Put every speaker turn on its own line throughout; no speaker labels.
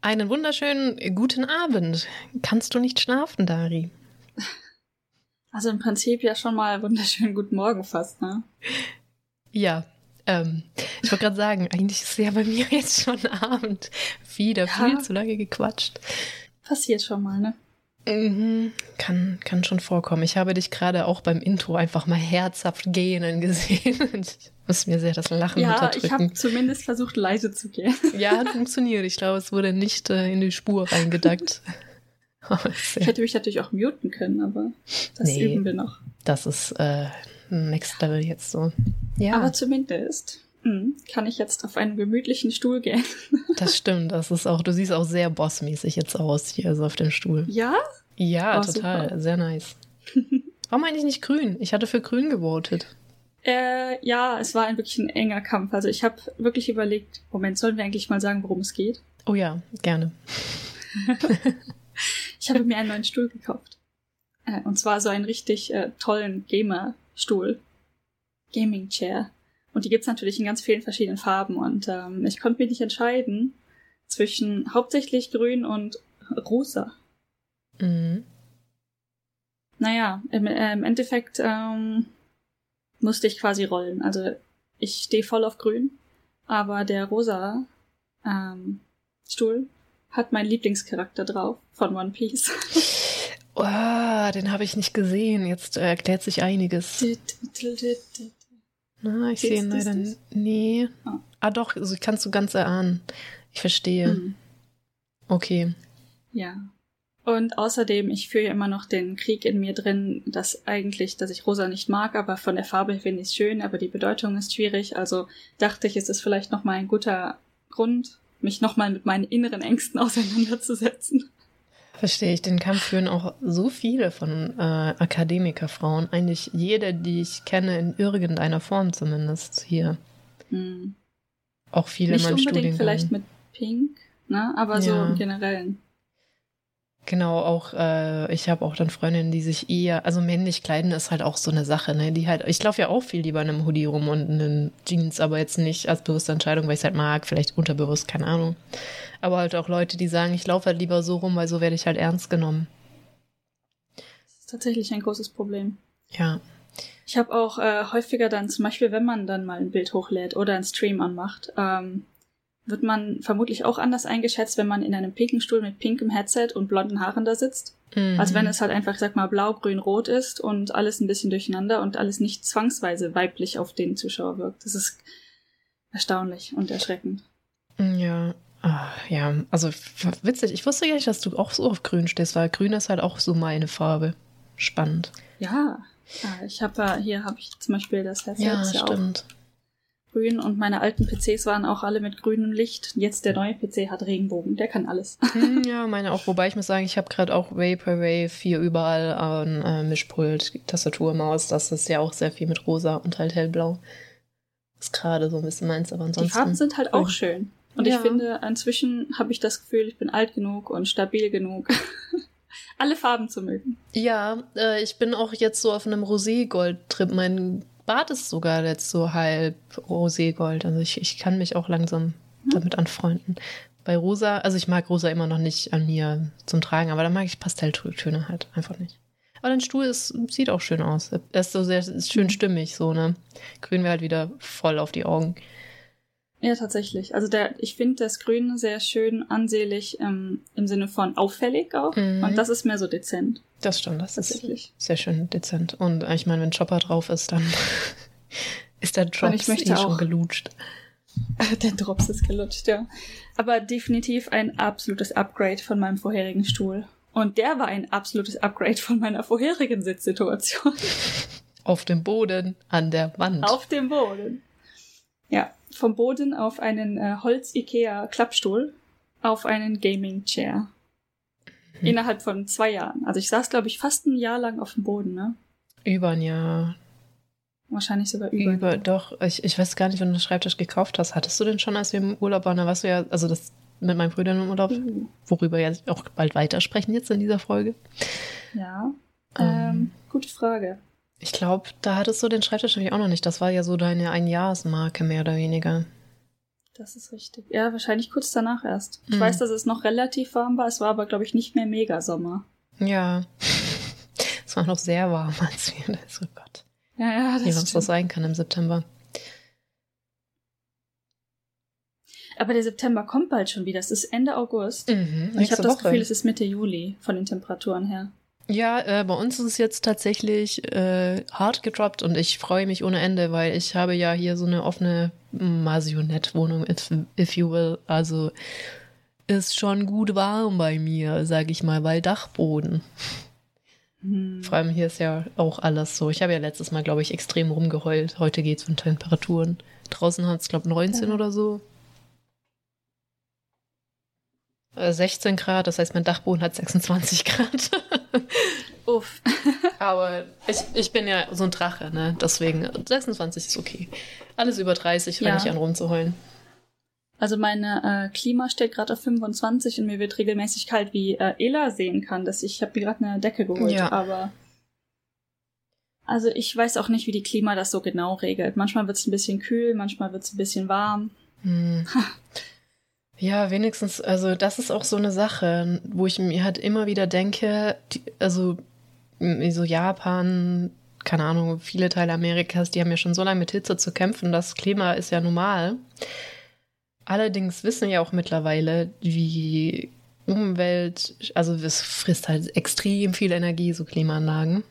Einen wunderschönen guten Abend. Kannst du nicht schlafen, Dari?
Also im Prinzip ja schon mal wunderschönen guten Morgen fast, ne?
Ja, ähm, ich wollte gerade sagen, eigentlich ist ja bei mir jetzt schon Abend. Wieder ja. viel zu lange gequatscht.
Passiert schon mal, ne?
Mhm, kann, kann schon vorkommen. Ich habe dich gerade auch beim Intro einfach mal herzhaft gähnen gesehen. Ich muss mir sehr das Lachen
ja,
unterdrücken.
Ja, ich habe zumindest versucht, leise zu gehen.
Ja, hat funktioniert. Ich glaube, es wurde nicht äh, in die Spur reingedackt.
ich hätte mich natürlich auch muten können, aber das nee, üben wir noch.
Das ist äh, Next Level jetzt so.
Ja. Aber zumindest hm, kann ich jetzt auf einen gemütlichen Stuhl gehen.
Das stimmt, das ist auch, du siehst auch sehr bossmäßig jetzt aus hier, so auf dem Stuhl.
Ja?
Ja, oh, total, super. sehr nice. Warum eigentlich nicht grün? Ich hatte für grün gewotet.
Äh, ja, es war ein wirklich ein enger Kampf. Also ich habe wirklich überlegt, Moment, sollen wir eigentlich mal sagen, worum es geht?
Oh ja, gerne.
Ich habe mir einen neuen Stuhl gekauft. Äh, und zwar so einen richtig äh, tollen Gamer-Stuhl. Gaming Chair. Und die gibt's natürlich in ganz vielen verschiedenen Farben. Und ähm, ich konnte mich nicht entscheiden zwischen hauptsächlich grün und rosa. Mhm. Naja, im, äh, im Endeffekt ähm, musste ich quasi rollen. Also ich stehe voll auf grün, aber der rosa ähm, Stuhl hat meinen Lieblingscharakter drauf von One Piece.
oh, den habe ich nicht gesehen. Jetzt erklärt sich einiges. Na, ich sehe ihn leider nicht. Nee. Ah. ah, doch, also kannst du ganz erahnen. Ich verstehe. Hm. Okay.
Ja. Und außerdem, ich fühle ja immer noch den Krieg in mir drin, dass eigentlich, dass ich Rosa nicht mag, aber von der Farbe finde ich es schön, aber die Bedeutung ist schwierig. Also dachte ich, es ist vielleicht nochmal ein guter Grund, mich nochmal mit meinen inneren Ängsten auseinanderzusetzen.
Verstehe ich. Den Kampf führen auch so viele von äh, Akademikerfrauen. Eigentlich jede, die ich kenne, in irgendeiner Form zumindest hier. Hm. Auch viele
Nicht
in meinem
unbedingt vielleicht mit Pink, ne? aber ja. so im Generellen.
Genau, auch äh, ich habe auch dann Freundinnen, die sich eher, also männlich kleiden ist halt auch so eine Sache, ne? Die halt, ich laufe ja auch viel lieber in einem Hoodie rum und in einen Jeans, aber jetzt nicht als bewusste Entscheidung, weil ich es halt mag, vielleicht unterbewusst, keine Ahnung. Aber halt auch Leute, die sagen, ich laufe halt lieber so rum, weil so werde ich halt ernst genommen.
Das ist tatsächlich ein großes Problem.
Ja.
Ich habe auch äh, häufiger dann zum Beispiel, wenn man dann mal ein Bild hochlädt oder einen Stream anmacht, ähm, wird man vermutlich auch anders eingeschätzt, wenn man in einem pinken Stuhl mit pinkem Headset und blonden Haaren da sitzt. Mhm. Als wenn es halt einfach, sag mal, blau, grün, rot ist und alles ein bisschen durcheinander und alles nicht zwangsweise weiblich auf den Zuschauer wirkt. Das ist erstaunlich und erschreckend.
Ja, ah, ja, also witzig. Ich wusste gar nicht, dass du auch so auf grün stehst, weil grün ist halt auch so meine Farbe. Spannend.
Ja, ich habe hier habe ich zum Beispiel das Headset.
Ja, stimmt.
Auch grün und meine alten PCs waren auch alle mit grünem Licht. Jetzt der neue PC hat Regenbogen, der kann alles.
Hm, ja, meine auch. Wobei ich muss sagen, ich habe gerade auch Vaporwave hier überall an äh, Mischpult, Tastatur, Maus. Das ist ja auch sehr viel mit rosa und halt hellblau. Ist gerade so ein bisschen meins, aber ansonsten.
Die Farben sind halt auch schön. Und ja. ich finde, inzwischen habe ich das Gefühl, ich bin alt genug und stabil genug. alle Farben zu mögen.
Ja, äh, ich bin auch jetzt so auf einem Rosé-Gold-Trip. Mein Bart ist sogar jetzt so halb roségold. Also ich, ich kann mich auch langsam damit anfreunden. Bei rosa, also ich mag rosa immer noch nicht an mir zum Tragen, aber da mag ich Pastelltöne halt einfach nicht. Aber dein Stuhl ist, sieht auch schön aus. Er ist so sehr ist schön stimmig, so, ne? Grün wäre halt wieder voll auf die Augen.
Ja, tatsächlich. Also der, ich finde das Grün sehr schön ansehlich ähm, im Sinne von auffällig auch. Mhm. Und das ist mehr so dezent.
Das stimmt, das ist sehr schön dezent. Und ich meine, wenn Chopper drauf ist, dann ist der Drops eh schon gelutscht.
der Drops ist gelutscht, ja. Aber definitiv ein absolutes Upgrade von meinem vorherigen Stuhl. Und der war ein absolutes Upgrade von meiner vorherigen Sitzsituation.
Auf dem Boden, an der Wand.
Auf dem Boden. Ja, vom Boden auf einen äh, Holz-Ikea-Klappstuhl auf einen Gaming-Chair. Hm. Innerhalb von zwei Jahren. Also ich saß, glaube ich, fast ein Jahr lang auf dem Boden, ne?
Über ein Jahr.
Wahrscheinlich sogar über.
Über, doch. Ich, ich weiß gar nicht, wenn du den Schreibtisch gekauft hast. Hattest du den schon, als wir im Urlaub waren? Da warst du ja, also das mit meinen Brüdern im Urlaub, uh. worüber wir ja auch bald weitersprechen jetzt in dieser Folge.
Ja. Ähm, ähm gute Frage.
Ich glaube, da hattest du den Schreibtisch nämlich auch noch nicht. Das war ja so deine Einjahresmarke, mehr oder weniger.
Das ist richtig. Ja, wahrscheinlich kurz danach erst. Ich mhm. weiß, dass es noch relativ warm war. Es war aber, glaube ich, nicht mehr mega Sommer.
Ja. es war noch sehr warm, als wir das. Oh Gott.
Ja, ja, das
Wie sonst das sein kann im September.
Aber der September kommt bald schon wieder. Es ist Ende August.
Mhm,
ich habe das Gefühl, es ist Mitte Juli von den Temperaturen her.
Ja, äh, bei uns ist es jetzt tatsächlich äh, hart gedroppt und ich freue mich ohne Ende, weil ich habe ja hier so eine offene Masionette-Wohnung, if, if you will. Also ist schon gut warm bei mir, sag ich mal, weil Dachboden. Hm. Vor allem hier ist ja auch alles so. Ich habe ja letztes Mal, glaube ich, extrem rumgeheult. Heute geht es von Temperaturen. Draußen hat es, glaube ich, 19 ja. oder so. 16 äh, Grad, das heißt, mein Dachboden hat 26 Grad.
Uff.
Aber ich, ich bin ja so ein Drache, ne? Deswegen 26 ist okay. Alles über 30 fange ja. ich an rumzuheulen.
Also meine äh, Klima steht gerade auf 25 und mir wird regelmäßig kalt, wie äh, Ela sehen kann. Dass ich habe mir gerade eine Decke geholt, ja. aber also ich weiß auch nicht, wie die Klima das so genau regelt. Manchmal wird es ein bisschen kühl, manchmal wird es ein bisschen warm.
Hm. Ja, wenigstens, also das ist auch so eine Sache, wo ich mir halt immer wieder denke, die, also so Japan, keine Ahnung, viele Teile Amerikas, die haben ja schon so lange mit Hitze zu kämpfen, das Klima ist ja normal. Allerdings wissen ja auch mittlerweile, wie Umwelt, also es frisst halt extrem viel Energie, so Klimaanlagen.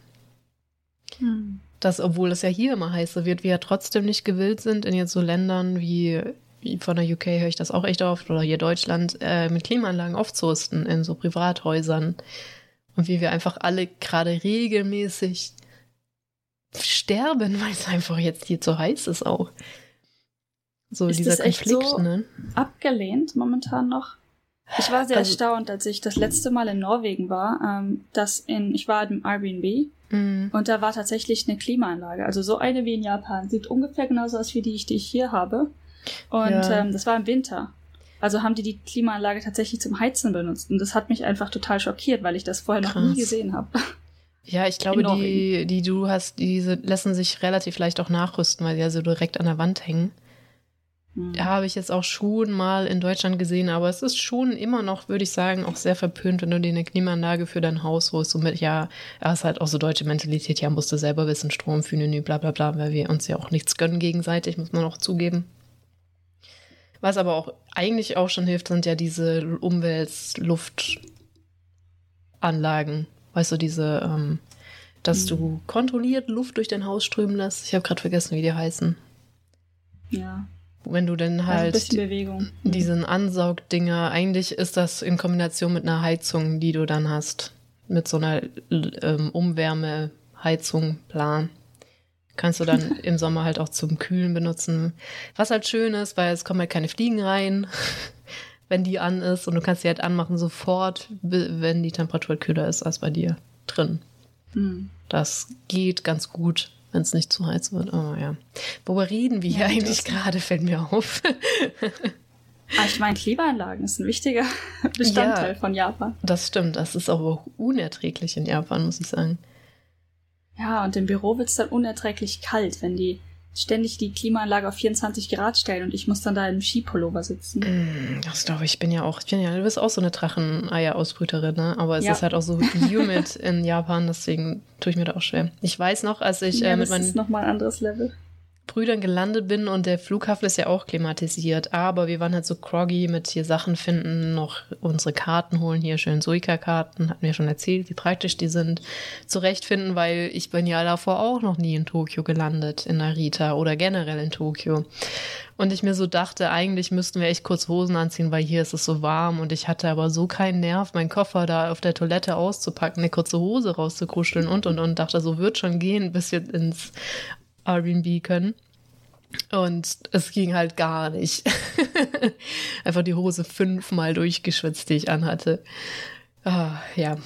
Hm. Dass, obwohl es ja hier immer heißer wird, wir ja trotzdem nicht gewillt sind, in jetzt so Ländern wie von der UK höre ich das auch echt oft, oder hier Deutschland, äh, mit Klimaanlagen aufzurüsten in so Privathäusern. Und wie wir einfach alle gerade regelmäßig sterben, weil es einfach jetzt hier zu heiß ist auch. So ist dieser das Konflikt, echt so ne?
Abgelehnt momentan noch. Ich war sehr also, erstaunt, als ich das letzte Mal in Norwegen war, ähm, dass in, ich war im Airbnb mm. und da war tatsächlich eine Klimaanlage. Also so eine wie in Japan. Sieht ungefähr genauso aus wie die, die ich hier habe. Und ja. ähm, das war im Winter. Also haben die die Klimaanlage tatsächlich zum Heizen benutzt. Und das hat mich einfach total schockiert, weil ich das vorher noch Krass. nie gesehen habe.
Ja, ich glaube, die, die du hast, diese lassen sich relativ leicht auch nachrüsten, weil die ja so direkt an der Wand hängen. Hm. Habe ich jetzt auch schon mal in Deutschland gesehen, aber es ist schon immer noch, würde ich sagen, auch sehr verpönt, wenn du dir eine Klimaanlage für dein Haus holst. So mit, ja, ja, ist halt auch so deutsche Mentalität, ja, musst du selber wissen, Strom, Fünenü, bla bla bla, weil wir uns ja auch nichts gönnen gegenseitig, muss man auch zugeben. Was aber auch eigentlich auch schon hilft, sind ja diese Umweltluftanlagen. Weißt du, diese, ähm, dass mhm. du kontrolliert Luft durch dein Haus strömen lässt. Ich habe gerade vergessen, wie die heißen.
Ja.
Wenn du dann halt
also Bewegung.
diesen Ansaugdinger, eigentlich ist das in Kombination mit einer Heizung, die du dann hast. Mit so einer ähm, Umwärmeheizung, plan kannst du dann im Sommer halt auch zum Kühlen benutzen. Was halt schön ist, weil es kommen halt keine Fliegen rein, wenn die an ist und du kannst sie halt anmachen sofort, wenn die Temperatur kühler ist als bei dir drin. Mhm. Das geht ganz gut, wenn es nicht zu heiß wird. Oh ja. Worüber reden wir ja, hier eigentlich gerade, fällt mir auf.
Ah, ich meine, Klimaanlagen ist ein wichtiger Bestandteil ja, von Japan.
Das stimmt, das ist aber unerträglich in Japan, muss ich sagen.
Ja, und im Büro wird es dann unerträglich kalt, wenn die ständig die Klimaanlage auf 24 Grad stellen und ich muss dann da im Skipullover sitzen.
Mm, das glaube ich, ich bin ja auch, ich bin ja, du bist auch so eine Dracheneier-Ausbrüterin, ne? Aber es ja. ist halt auch so humid in Japan, deswegen tue ich mir da auch schwer. Ich weiß noch, als ich
ja,
äh, mit
meinen. Das ist nochmal ein anderes Level.
Brüdern gelandet bin und der Flughafen ist ja auch klimatisiert, aber wir waren halt so groggy mit hier Sachen finden, noch unsere Karten holen, hier schön Suica-Karten, hatten wir schon erzählt, wie praktisch die sind, zurechtfinden, weil ich bin ja davor auch noch nie in Tokio gelandet, in Narita oder generell in Tokio. Und ich mir so dachte, eigentlich müssten wir echt kurz Hosen anziehen, weil hier ist es so warm und ich hatte aber so keinen Nerv, meinen Koffer da auf der Toilette auszupacken, eine kurze Hose rauszukruscheln und und und dachte, so wird schon gehen, bis wir ins Airbnb können. Und es ging halt gar nicht. Einfach die Hose fünfmal durchgeschwitzt, die ich anhatte. Ah, ja.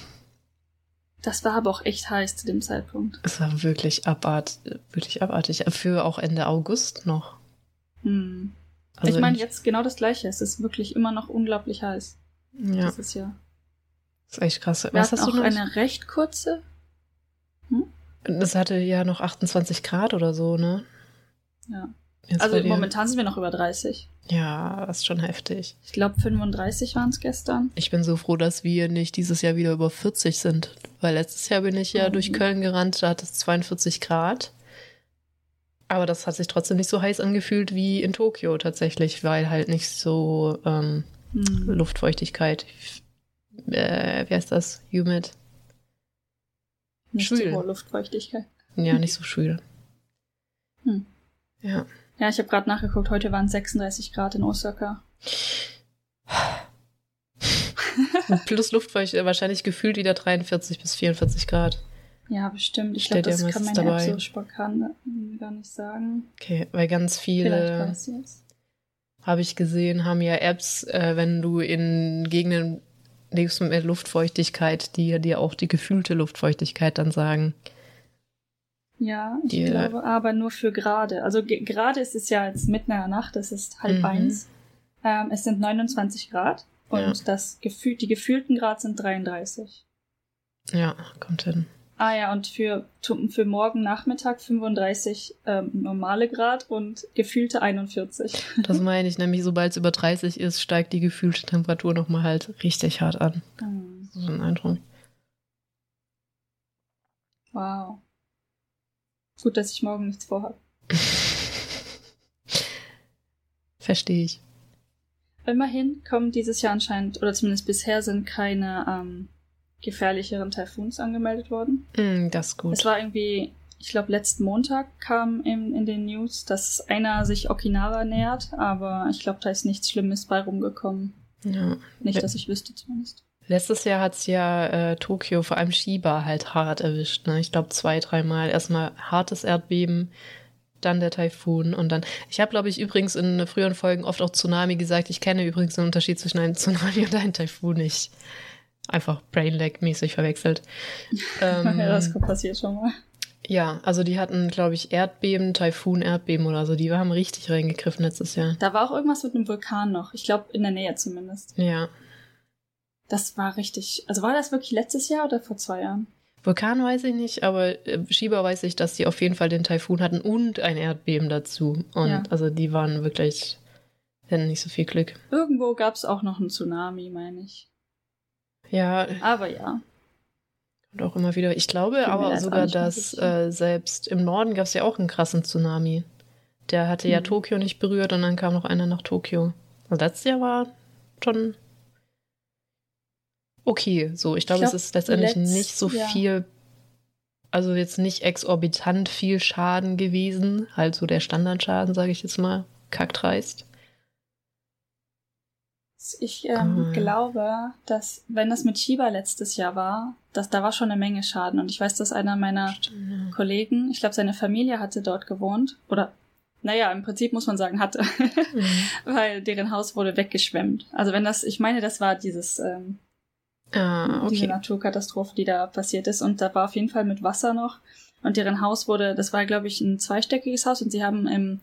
Das war aber auch echt heiß zu dem Zeitpunkt.
Es war wirklich abart, wirklich abartig. Für auch Ende August noch.
Hm.
Also
ich meine, jetzt genau das Gleiche. Es ist wirklich immer noch unglaublich heiß.
Ja,
Dieses Jahr.
das ist echt krass.
Wir
Was hast du
auch
noch?
eine recht kurze.
Das hatte ja noch 28 Grad oder so, ne?
Ja.
Jetzt
Also momentan sind wir noch über 30.
Ja, das ist schon heftig.
Ich glaube 35 waren es gestern.
Ich bin so froh, dass wir nicht dieses Jahr wieder über 40 sind. Weil letztes Jahr bin ich ja
Mhm.
durch Köln gerannt, da hat es 42 Grad. Aber das hat sich trotzdem nicht so heiß angefühlt wie in Tokio tatsächlich, weil halt nicht so ähm,
Hm.
Luftfeuchtigkeit. Äh, wie heißt das? Humid?
Nicht
schwül.
so hohe Luftfeuchtigkeit.
Ja, nicht so schwül.
Hm.
Ja.
Ja, ich habe gerade nachgeguckt. Heute waren 36 Grad in Osaka.
Plus Luftfeucht, wahrscheinlich gefühlt wieder 43 bis 44 Grad.
Ja, bestimmt. Ich glaube, das kann meine
dabei.
App so spontan gar nicht sagen.
Okay, weil ganz viele, habe ich gesehen, haben ja Apps, äh, wenn du in Gegenden lebst mit Luftfeuchtigkeit, die dir auch die gefühlte Luftfeuchtigkeit dann sagen.
Ja, ich
Die-
glaube, aber nur für gerade. Also ge- gerade ist es ja jetzt mitten in der Nacht, es ist halb
Mhm.
eins. Ähm, es sind 29 Grad und
Ja.
das gefühl die gefühlten Grad sind 33.
Ja, kommt hin.
Ah ja, und für, für morgen Nachmittag 35 ähm, normale Grad und gefühlte 41.
Das meine ich, nämlich sobald es über 30 ist, steigt die gefühlte Temperatur nochmal halt richtig hart an.
Hm,
So ein Eindruck.
Wow. Gut, dass ich morgen nichts vorhabe.
Verstehe ich.
Immerhin kommen dieses Jahr anscheinend, oder zumindest bisher sind keine ähm, gefährlicheren Taifuns angemeldet worden.
Mm, das ist gut.
Es war irgendwie, ich glaube, letzten Montag kam in, in den News, dass einer sich Okinawa nähert, aber ich glaube, da ist nichts Schlimmes bei rumgekommen.
ja.
Nicht, dass ich wüsste zumindest.
Letztes Jahr hat es ja äh, Tokio, vor allem Shiba, halt hart erwischt. Ne? Ich glaube zwei, dreimal. Erstmal hartes Erdbeben, dann der Taifun und dann. Ich habe, glaube ich, übrigens in früheren Folgen oft auch Tsunami gesagt. Ich kenne übrigens den Unterschied zwischen einem Tsunami und einem Taifun nicht. Einfach Brainlag-mäßig verwechselt. ähm,
ja, das passiert schon mal.
ja, also die hatten, glaube ich, Erdbeben, Taifun, Erdbeben oder so. Die haben richtig reingegriffen letztes Jahr.
Da war auch irgendwas mit einem Vulkan noch. Ich glaube, in der Nähe zumindest.
Ja.
Das war richtig. Also war das wirklich letztes Jahr oder vor zwei Jahren?
Vulkan weiß ich nicht, aber äh, Shiba weiß ich, dass die auf jeden Fall den Taifun hatten und ein Erdbeben dazu. Und
Ja.
also die waren wirklich, hatten nicht so viel Glück.
Irgendwo gab es auch noch einen Tsunami, meine ich.
Ja,
Aber ja.
und auch immer wieder. Ich glaube
mir
aber sogar, dass äh, selbst im Norden gab es ja auch einen krassen Tsunami. Der hatte ja
Hm.
Tokio nicht berührt und dann kam noch einer nach Tokio. Und letztes Jahr war schon okay. So, ich glaube,
glaub,
es ist letztendlich
letzt-
nicht so
ja.
viel, also jetzt nicht exorbitant viel Schaden gewesen. Halt so der Standardschaden, sage ich jetzt mal. Kackdreist.
Ich ähm,
Ah.
glaube, dass, wenn das mit Shiba letztes Jahr war, dass da war schon eine Menge Schaden. Und ich weiß, dass einer meiner Kollegen, ich glaube, seine Familie hatte dort gewohnt. Oder, naja, im Prinzip muss man sagen, hatte.
Mhm.
weil deren Haus wurde weggeschwemmt. Also wenn das, ich meine, das war dieses, ähm,
Ah,
diese
okay.
Naturkatastrophe, die da passiert ist. Und da war auf jeden Fall mit Wasser noch. Und deren Haus wurde, das war, glaube ich, ein zweistöckiges Haus und sie haben im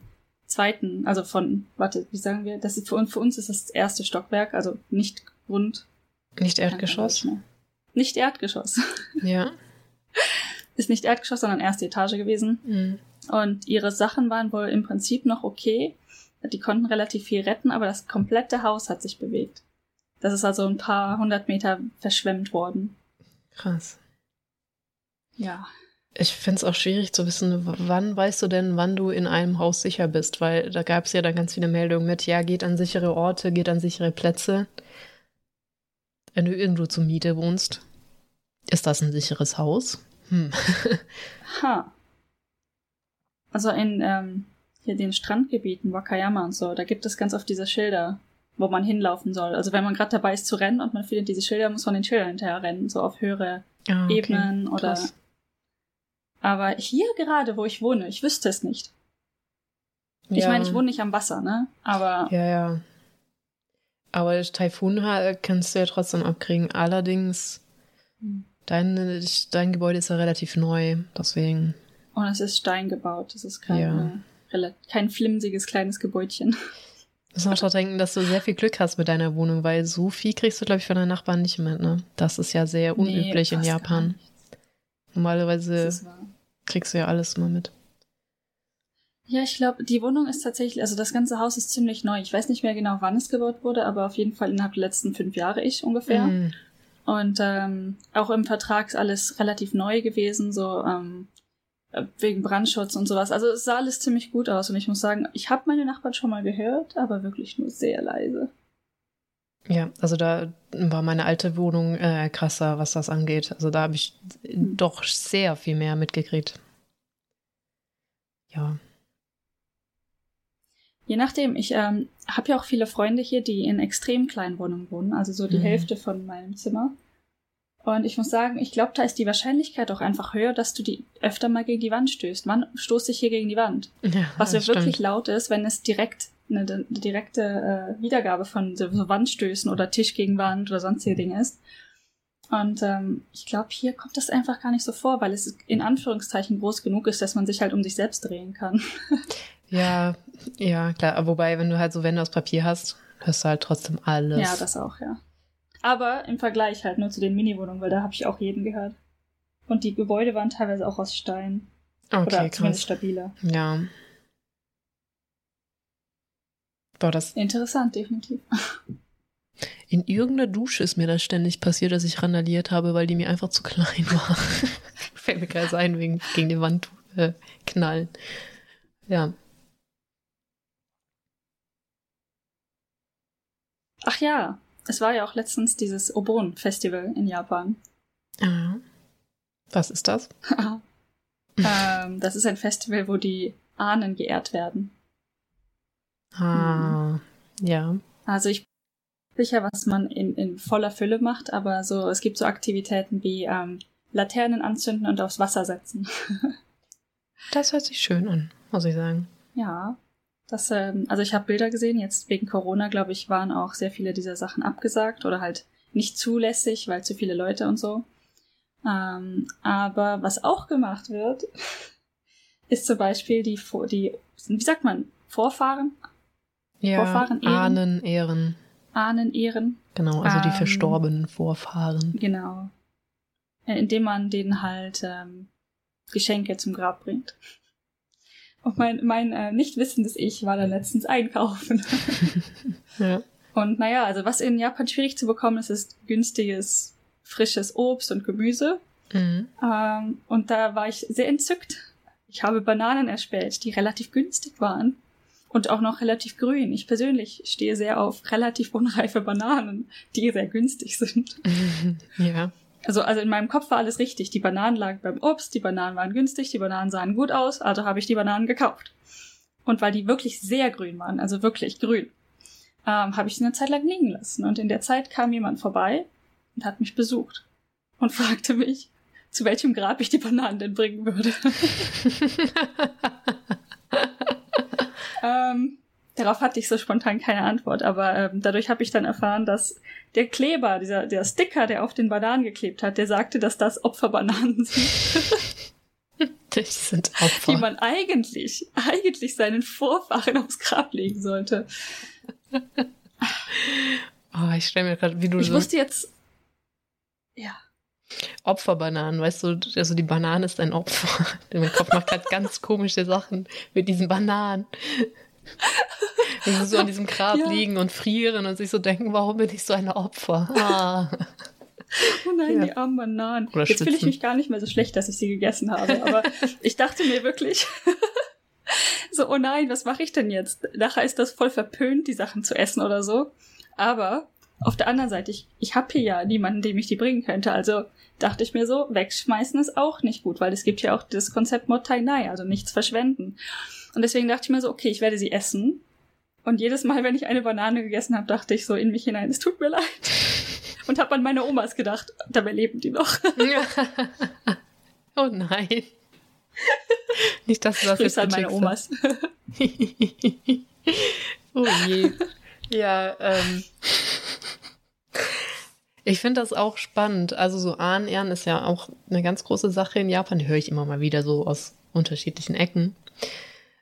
zweiten, also von, warte, wie sagen wir, das ist für uns, für uns ist das erste Stockwerk, also nicht Grund.
Nicht Erdgeschoss.
Nicht Erdgeschoss.
Ja.
Ist nicht Erdgeschoss, sondern erste Etage gewesen.
Mhm.
Und ihre Sachen waren wohl im Prinzip noch okay. Die konnten relativ viel retten, aber das komplette Haus hat sich bewegt. Das ist also ein paar hundert Meter verschwemmt worden.
Krass.
Ja.
Ich finde es auch schwierig zu wissen, wann weißt du denn, wann du in einem Haus sicher bist, weil da gab es ja dann ganz viele Meldungen mit, ja, geht an sichere Orte, geht an sichere Plätze. Wenn du irgendwo zur Miete wohnst, ist das ein sicheres Haus? Hm.
Ha. Also in ähm, hier den Strandgebieten, Wakayama und so, da gibt es ganz oft diese Schilder, wo man hinlaufen soll. Also wenn man gerade dabei ist zu rennen und man findet diese Schilder, muss man den Schildern hinterher rennen, so auf höhere
Ah, okay.
Ebenen oder.
Krass.
Aber hier gerade, wo ich wohne, ich wüsste es nicht. Ich
Ja.
meine, ich wohne nicht am Wasser, ne? Aber
Ja, ja. Aber Taifun kannst du ja trotzdem abkriegen. Allerdings,
Hm.
dein, dein Gebäude ist ja relativ neu, deswegen.
Und es ist Stein gebaut. Es ist kein,
Ja.
äh, kein flimsiges kleines Gebäudchen.
Muss man auch denken, dass du sehr viel Glück hast mit deiner Wohnung, weil so viel kriegst du, glaube ich, von deinen Nachbarn nicht mit, ne? Das ist ja sehr
Nee,
unüblich in
fast gar
Japan. Normalerweise kriegst du ja alles mal mit.
Ja, ich glaube, die Wohnung ist tatsächlich, also das ganze Haus ist ziemlich neu. Ich weiß nicht mehr genau, wann es gebaut wurde, aber auf jeden Fall innerhalb der letzten fünf Jahre ich ungefähr.
Mhm.
Und ähm, auch im Vertrag ist alles relativ neu gewesen, so ähm, äh, wegen Brandschutz und sowas. Also es sah alles ziemlich gut aus und ich muss sagen, ich habe meine Nachbarn schon mal gehört, aber wirklich nur sehr leise.
Ja, also da war meine alte Wohnung äh, krasser, was das angeht. Also da habe ich doch sehr viel mehr mitgekriegt. Ja.
Je nachdem, ich ähm, habe ja auch viele Freunde hier, die in extrem kleinen Wohnungen wohnen, also so die
Mhm.
Hälfte von meinem Zimmer. Und ich muss sagen, ich glaube, da ist die Wahrscheinlichkeit auch einfach höher, dass du die öfter mal gegen die Wand stößt. Wann stoße ich hier gegen die Wand?
ja
Was ja wirklich laut ist, wenn es direkt eine, direkte äh, Wiedergabe von so Wandstößen oder Tisch gegen Wand oder sonstige Dinge ist. Und ähm, ich glaube, hier kommt das einfach gar nicht so vor, weil es in Anführungszeichen groß genug ist, dass man sich halt um sich selbst drehen kann.
Ja, ja, klar. Wobei, wenn du halt so Wände aus Papier hast, hörst du halt trotzdem alles.
Ja, das auch, ja. Aber im Vergleich halt nur zu den Mini-Wohnungen, weil da habe ich auch jeden gehört. Und die Gebäude waren teilweise auch aus Stein.
okay,
oder zumindest
krass.
stabiler.
Ja. Boah, das
Interessant, definitiv.
in irgendeiner Dusche ist mir das ständig passiert, dass ich randaliert habe, weil die mir einfach zu klein war. Fällt mir gerade ein, wegen gegen die Wand äh, knallen. Ja.
Ach ja, es war ja auch letztens dieses Obon-Festival in Japan.
Ah. Was ist das?
ähm, das ist ein Festival, wo die Ahnen geehrt werden.
Ah, ja.
Also ich bin sicher, was man in, in voller Fülle macht, aber so es gibt so Aktivitäten wie ähm, Laternen anzünden und aufs Wasser setzen.
Das hört sich schön an, muss ich sagen.
ja, das ähm, also ich habe Bilder gesehen. Jetzt wegen Corona, glaube ich, waren auch sehr viele dieser Sachen abgesagt oder halt nicht zulässig, weil zu viele Leute und so. Ähm, aber was auch gemacht wird, ist zum Beispiel die, die wie sagt man, Vorfahren,
Ja,
Vorfahren ehren?
Ahnen, Ehren.
Ahnen ehren.
Genau, also die
Ähm.
verstorbenen Vorfahren.
Genau. Indem man denen halt ähm, Geschenke zum Grab bringt. Und mein, mein äh, nicht wissendes Ich war dann letztens einkaufen.
Ja.
Und naja, also was in Japan schwierig zu bekommen ist, ist günstiges, frisches Obst und Gemüse.
Mhm.
Ähm, und da war ich sehr entzückt. Ich habe Bananen erspäht, die relativ günstig waren. Und auch noch relativ grün. Ich persönlich stehe sehr auf relativ unreife Bananen, die sehr günstig sind.
ja.
Also, also in meinem Kopf war alles richtig. Die Bananen lagen beim Obst, die Bananen waren günstig, die Bananen sahen gut aus, also habe ich die Bananen gekauft. Und weil die wirklich sehr grün waren, also wirklich grün, ähm, habe ich sie eine Zeit lang liegen lassen. Und in der Zeit kam jemand vorbei und hat mich besucht und fragte mich, zu welchem Grab ich die Bananen denn bringen würde. ähm, darauf hatte ich so spontan keine Antwort, aber ähm, dadurch habe ich dann erfahren, dass der Kleber, dieser der Sticker, der auf den Bananen geklebt hat, der sagte, dass das Opferbananen sind,
Das sind
die
Opfer.
man eigentlich, eigentlich seinen Vorfahren aufs Grab legen sollte.
Oh, ich stelle mir gerade, wie du
Ich
so
wusste jetzt, ja,
Opferbananen, weißt du, also die Banane ist ein Opfer. Mein Kopf macht gerade ganz komische Sachen mit diesen Bananen. Wenn sie so an diesem Grab
Ja.
liegen und frieren und sich so denken, warum bin ich so ein Opfer? Ah.
oh nein,
Ja.
die armen Bananen.
Oder
Jetzt fühle ich mich gar nicht mehr so schlecht, dass ich sie gegessen habe, aber ich dachte mir wirklich, so, oh nein, was mache ich denn jetzt? Nachher ist das voll verpönt, die Sachen zu essen oder so. Aber auf der anderen Seite, ich, ich habe hier ja niemanden, dem ich die bringen könnte. Also dachte ich mir so, wegschmeißen ist auch nicht gut, weil es gibt ja auch das Konzept Mottainai, also nichts verschwenden. Und deswegen dachte ich mir so, okay, ich werde sie essen. Und jedes Mal, wenn ich eine Banane gegessen habe, dachte ich so in mich hinein, es tut mir leid. Und habe an meine Omas gedacht, dabei leben die noch.
oh nein. Nicht, dass du das
Grüße an
jetzt
meine
geschickst
Omas.
oh je. Ja, ähm. Ich finde das auch spannend. Also so Ahnenehren ist ja auch eine ganz große Sache in Japan. Höre ich immer mal wieder so aus unterschiedlichen Ecken.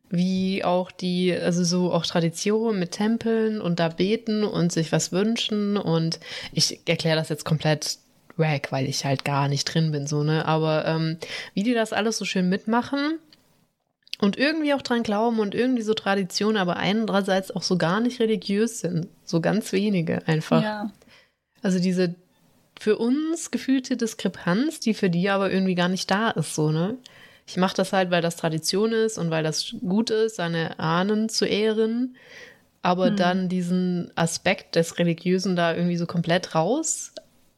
Wie auch die, also so auch Tradition mit Tempeln und da beten und sich was wünschen. Und ich erkläre das jetzt komplett wack, weil ich halt gar nicht drin bin, so, ne? Aber ähm, wie die das alles so schön mitmachen und irgendwie auch dran glauben und irgendwie so Tradition, aber andererseits auch so gar nicht religiös sind. So ganz wenige einfach. Ja. Also diese für uns gefühlte Diskrepanz, die für die aber irgendwie gar nicht da ist, so, ne? Ich mache das halt, weil das Tradition ist und weil das gut ist, seine Ahnen zu ehren. Aber hm. dann diesen Aspekt des Religiösen da irgendwie so komplett raus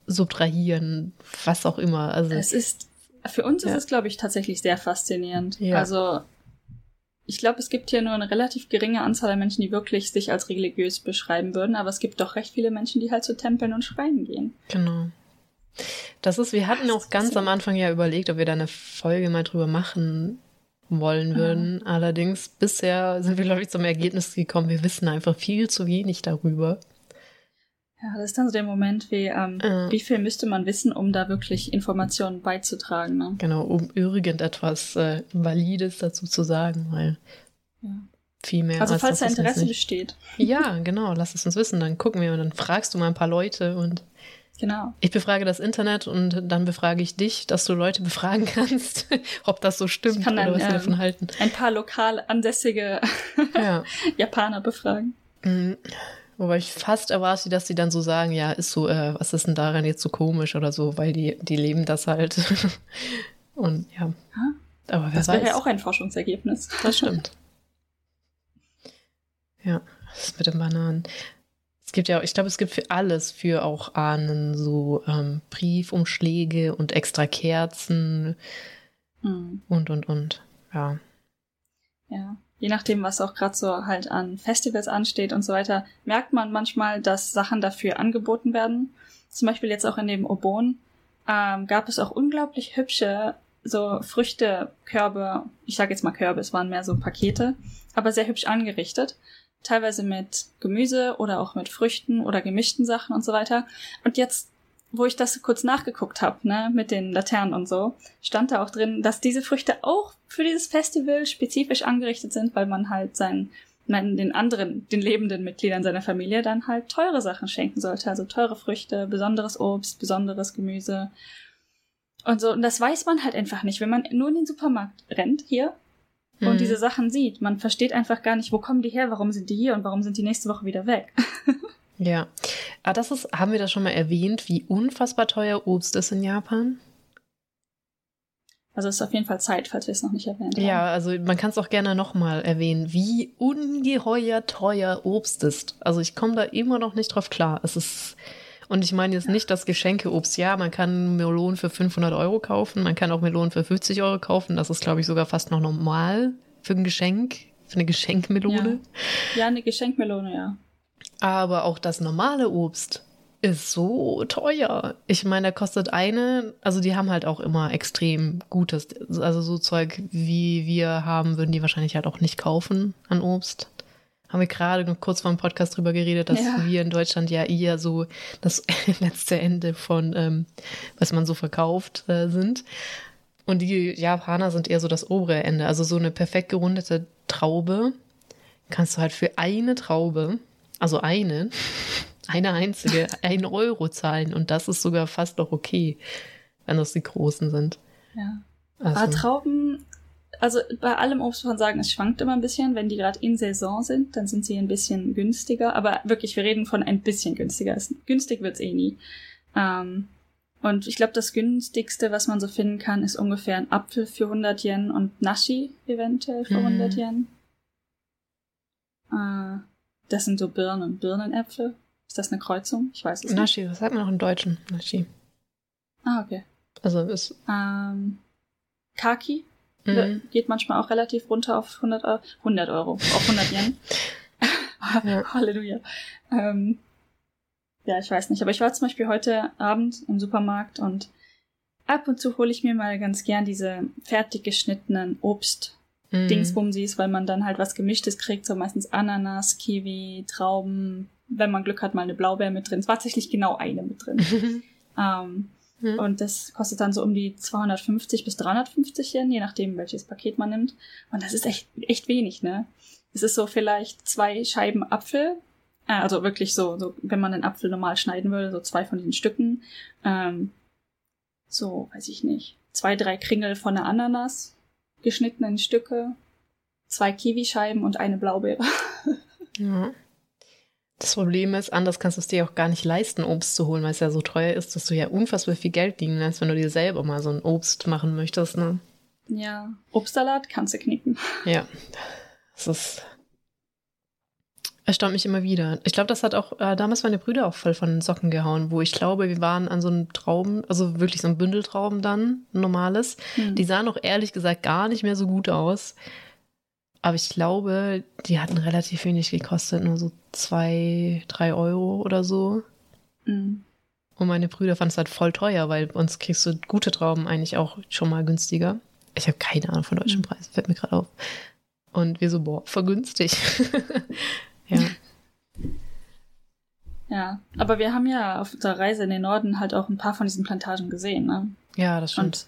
subtrahieren, was auch immer. Also
es ist für uns ja. ist es, glaube ich, tatsächlich sehr faszinierend. Ja. Also ich glaube, es gibt hier nur eine relativ geringe Anzahl an Menschen, die wirklich sich als religiös beschreiben würden, aber es gibt doch recht viele Menschen, die halt zu Tempeln und Schreinen gehen.
Genau. Das ist, wir hatten auch ganz am Anfang ja überlegt, ob wir da eine Folge mal drüber machen wollen würden. Ja. Allerdings bisher sind wir, glaube ich, zum Ergebnis gekommen, wir wissen einfach viel zu wenig darüber.
Ja, das ist dann so der Moment, wie, ähm, ja. wie viel müsste man wissen, um da wirklich Informationen beizutragen. Ne?
Genau, um irgendetwas äh, Valides dazu zu sagen, weil ja. viel mehr.
Also als falls da Interesse besteht.
Ja, genau, lass es uns wissen, dann gucken wir und dann fragst du mal ein paar Leute und
Genau.
Ich befrage das Internet und dann befrage ich dich, dass du Leute befragen kannst, ob das so stimmt kann oder dann, was sie ähm, davon halten.
Ein paar lokal ansässige ja. Japaner befragen.
Wobei ich fast erwarte, dass sie dann so sagen, ja, ist so, äh, was ist denn daran jetzt so komisch oder so, weil die, die leben das halt. Und ja.
Aber wer das wäre ja auch ein Forschungsergebnis.
Das stimmt. ja, das mit den Bananen. Es gibt ja, ich glaube, es gibt für alles, für auch Ahnen, so ähm, Briefumschläge und extra Kerzen mhm. und, und, und. Ja.
Ja je nachdem, was auch gerade so halt an Festivals ansteht und so weiter, merkt man manchmal, dass Sachen dafür angeboten werden. Zum Beispiel jetzt auch in dem Obon ähm, gab es auch unglaublich hübsche so Früchtekörbe, ich sage jetzt mal Körbe, es waren mehr so Pakete, aber sehr hübsch angerichtet. Teilweise mit Gemüse oder auch mit Früchten oder gemischten Sachen und so weiter. Und jetzt wo ich das kurz nachgeguckt habe, ne, mit den Laternen und so, stand da auch drin, dass diese Früchte auch für dieses Festival spezifisch angerichtet sind, weil man halt seinen, den anderen, den lebenden Mitgliedern seiner Familie dann halt teure Sachen schenken sollte. Also teure Früchte, besonderes Obst, besonderes Gemüse. Und so, und das weiß man halt einfach nicht, wenn man nur in den Supermarkt rennt hier mhm. und diese Sachen sieht. Man versteht einfach gar nicht, wo kommen die her, warum sind die hier und warum sind die nächste Woche wieder weg.
Ja. Aber ah, das ist, haben wir das schon mal erwähnt, wie unfassbar teuer Obst ist in Japan?
Also es ist auf jeden Fall Zeit, falls wir es noch nicht erwähnt haben.
Ja, also man kann es auch gerne nochmal erwähnen, wie ungeheuer teuer Obst ist. Also ich komme da immer noch nicht drauf klar. Es ist, und ich meine jetzt nicht das Geschenkeobst. Ja, man kann Melonen für 500 Euro kaufen, man kann auch Melonen für 50 Euro kaufen. Das ist, glaube ich, sogar fast noch normal für ein Geschenk, für eine Geschenkmelone.
Ja, ja eine Geschenkmelone, ja.
Aber auch das normale Obst ist so teuer. Ich meine, da kostet eine, also die haben halt auch immer extrem gutes, also so Zeug wie wir haben, würden die wahrscheinlich halt auch nicht kaufen an Obst. Haben wir gerade noch kurz vor dem Podcast drüber geredet, dass ja. wir in Deutschland ja eher so das letzte Ende von, ähm, was man so verkauft, äh, sind. Und die Japaner sind eher so das obere Ende. Also so eine perfekt gerundete Traube kannst du halt für eine Traube also eine, eine einzige, ein Euro zahlen und das ist sogar fast noch okay, wenn das die großen sind.
Ja. Also. Aber Trauben, also bei allem Obst muss man sagen, es schwankt immer ein bisschen. Wenn die gerade in Saison sind, dann sind sie ein bisschen günstiger. Aber wirklich, wir reden von ein bisschen günstiger. Günstig wird's eh nie. Ähm, und ich glaube, das günstigste, was man so finden kann, ist ungefähr ein Apfel für 100 Yen und Nashi eventuell für 100 mhm. Yen. Äh, das sind so Birnen. Birnenäpfel? Ist das eine Kreuzung? Ich weiß es
Naschi,
nicht.
was sagt man noch im Deutschen? Naschi.
Ah, okay.
Also ist.
Ähm, Kaki mhm. geht manchmal auch relativ runter auf 100 Euro. 100 Euro, auf 100 Yen. Halleluja. Ähm, ja, ich weiß nicht. Aber ich war zum Beispiel heute Abend im Supermarkt und ab und zu hole ich mir mal ganz gern diese fertig geschnittenen Obst mm. Dingsbumsis, weil man dann halt was Gemischtes kriegt, so meistens Ananas, Kiwi, Trauben, wenn man Glück hat, mal eine Blaubeer mit drin. Es war tatsächlich genau eine mit drin. ähm, hm. Und das kostet dann so um die 250 bis 350 Yen, je nachdem, welches Paket man nimmt. Und das ist echt, echt wenig, ne? Es ist so vielleicht zwei Scheiben Apfel, äh, also wirklich so, so, wenn man einen Apfel normal schneiden würde, so zwei von diesen Stücken. Ähm, so, weiß ich nicht, zwei, drei Kringel von der Ananas, geschnitten in Stücke, zwei Kiwischeiben und eine Blaubeere.
ja. Das Problem ist, anders kannst du es dir auch gar nicht leisten, Obst zu holen, weil es ja so teuer ist, dass du ja unfassbar viel Geld liegen lässt, wenn du dir selber mal so ein Obst machen möchtest, ne?
Ja, Obstsalat kannst du knicken.
Ja, das ist erstaunt mich immer wieder. Ich glaube, das hat auch äh, damals meine Brüder auch voll von den Socken gehauen, wo ich glaube, wir waren an so einem Trauben, also wirklich so ein Bündeltrauben dann, ein normales. Hm. Die sahen auch ehrlich gesagt gar nicht mehr so gut aus. Aber ich glaube, die hatten relativ wenig gekostet, nur so zwei, drei Euro oder so. Mhm. Und meine Brüder fanden es halt voll teuer, weil uns kriegst du gute Trauben eigentlich auch schon mal günstiger. Ich habe keine Ahnung von deutschen mhm. Preisen, fällt mir gerade auf. Und wir so, boah, vergünstig. ja.
Ja, aber wir haben ja auf unserer Reise in den Norden halt auch ein paar von diesen Plantagen gesehen, ne?
Ja, das stimmt. Und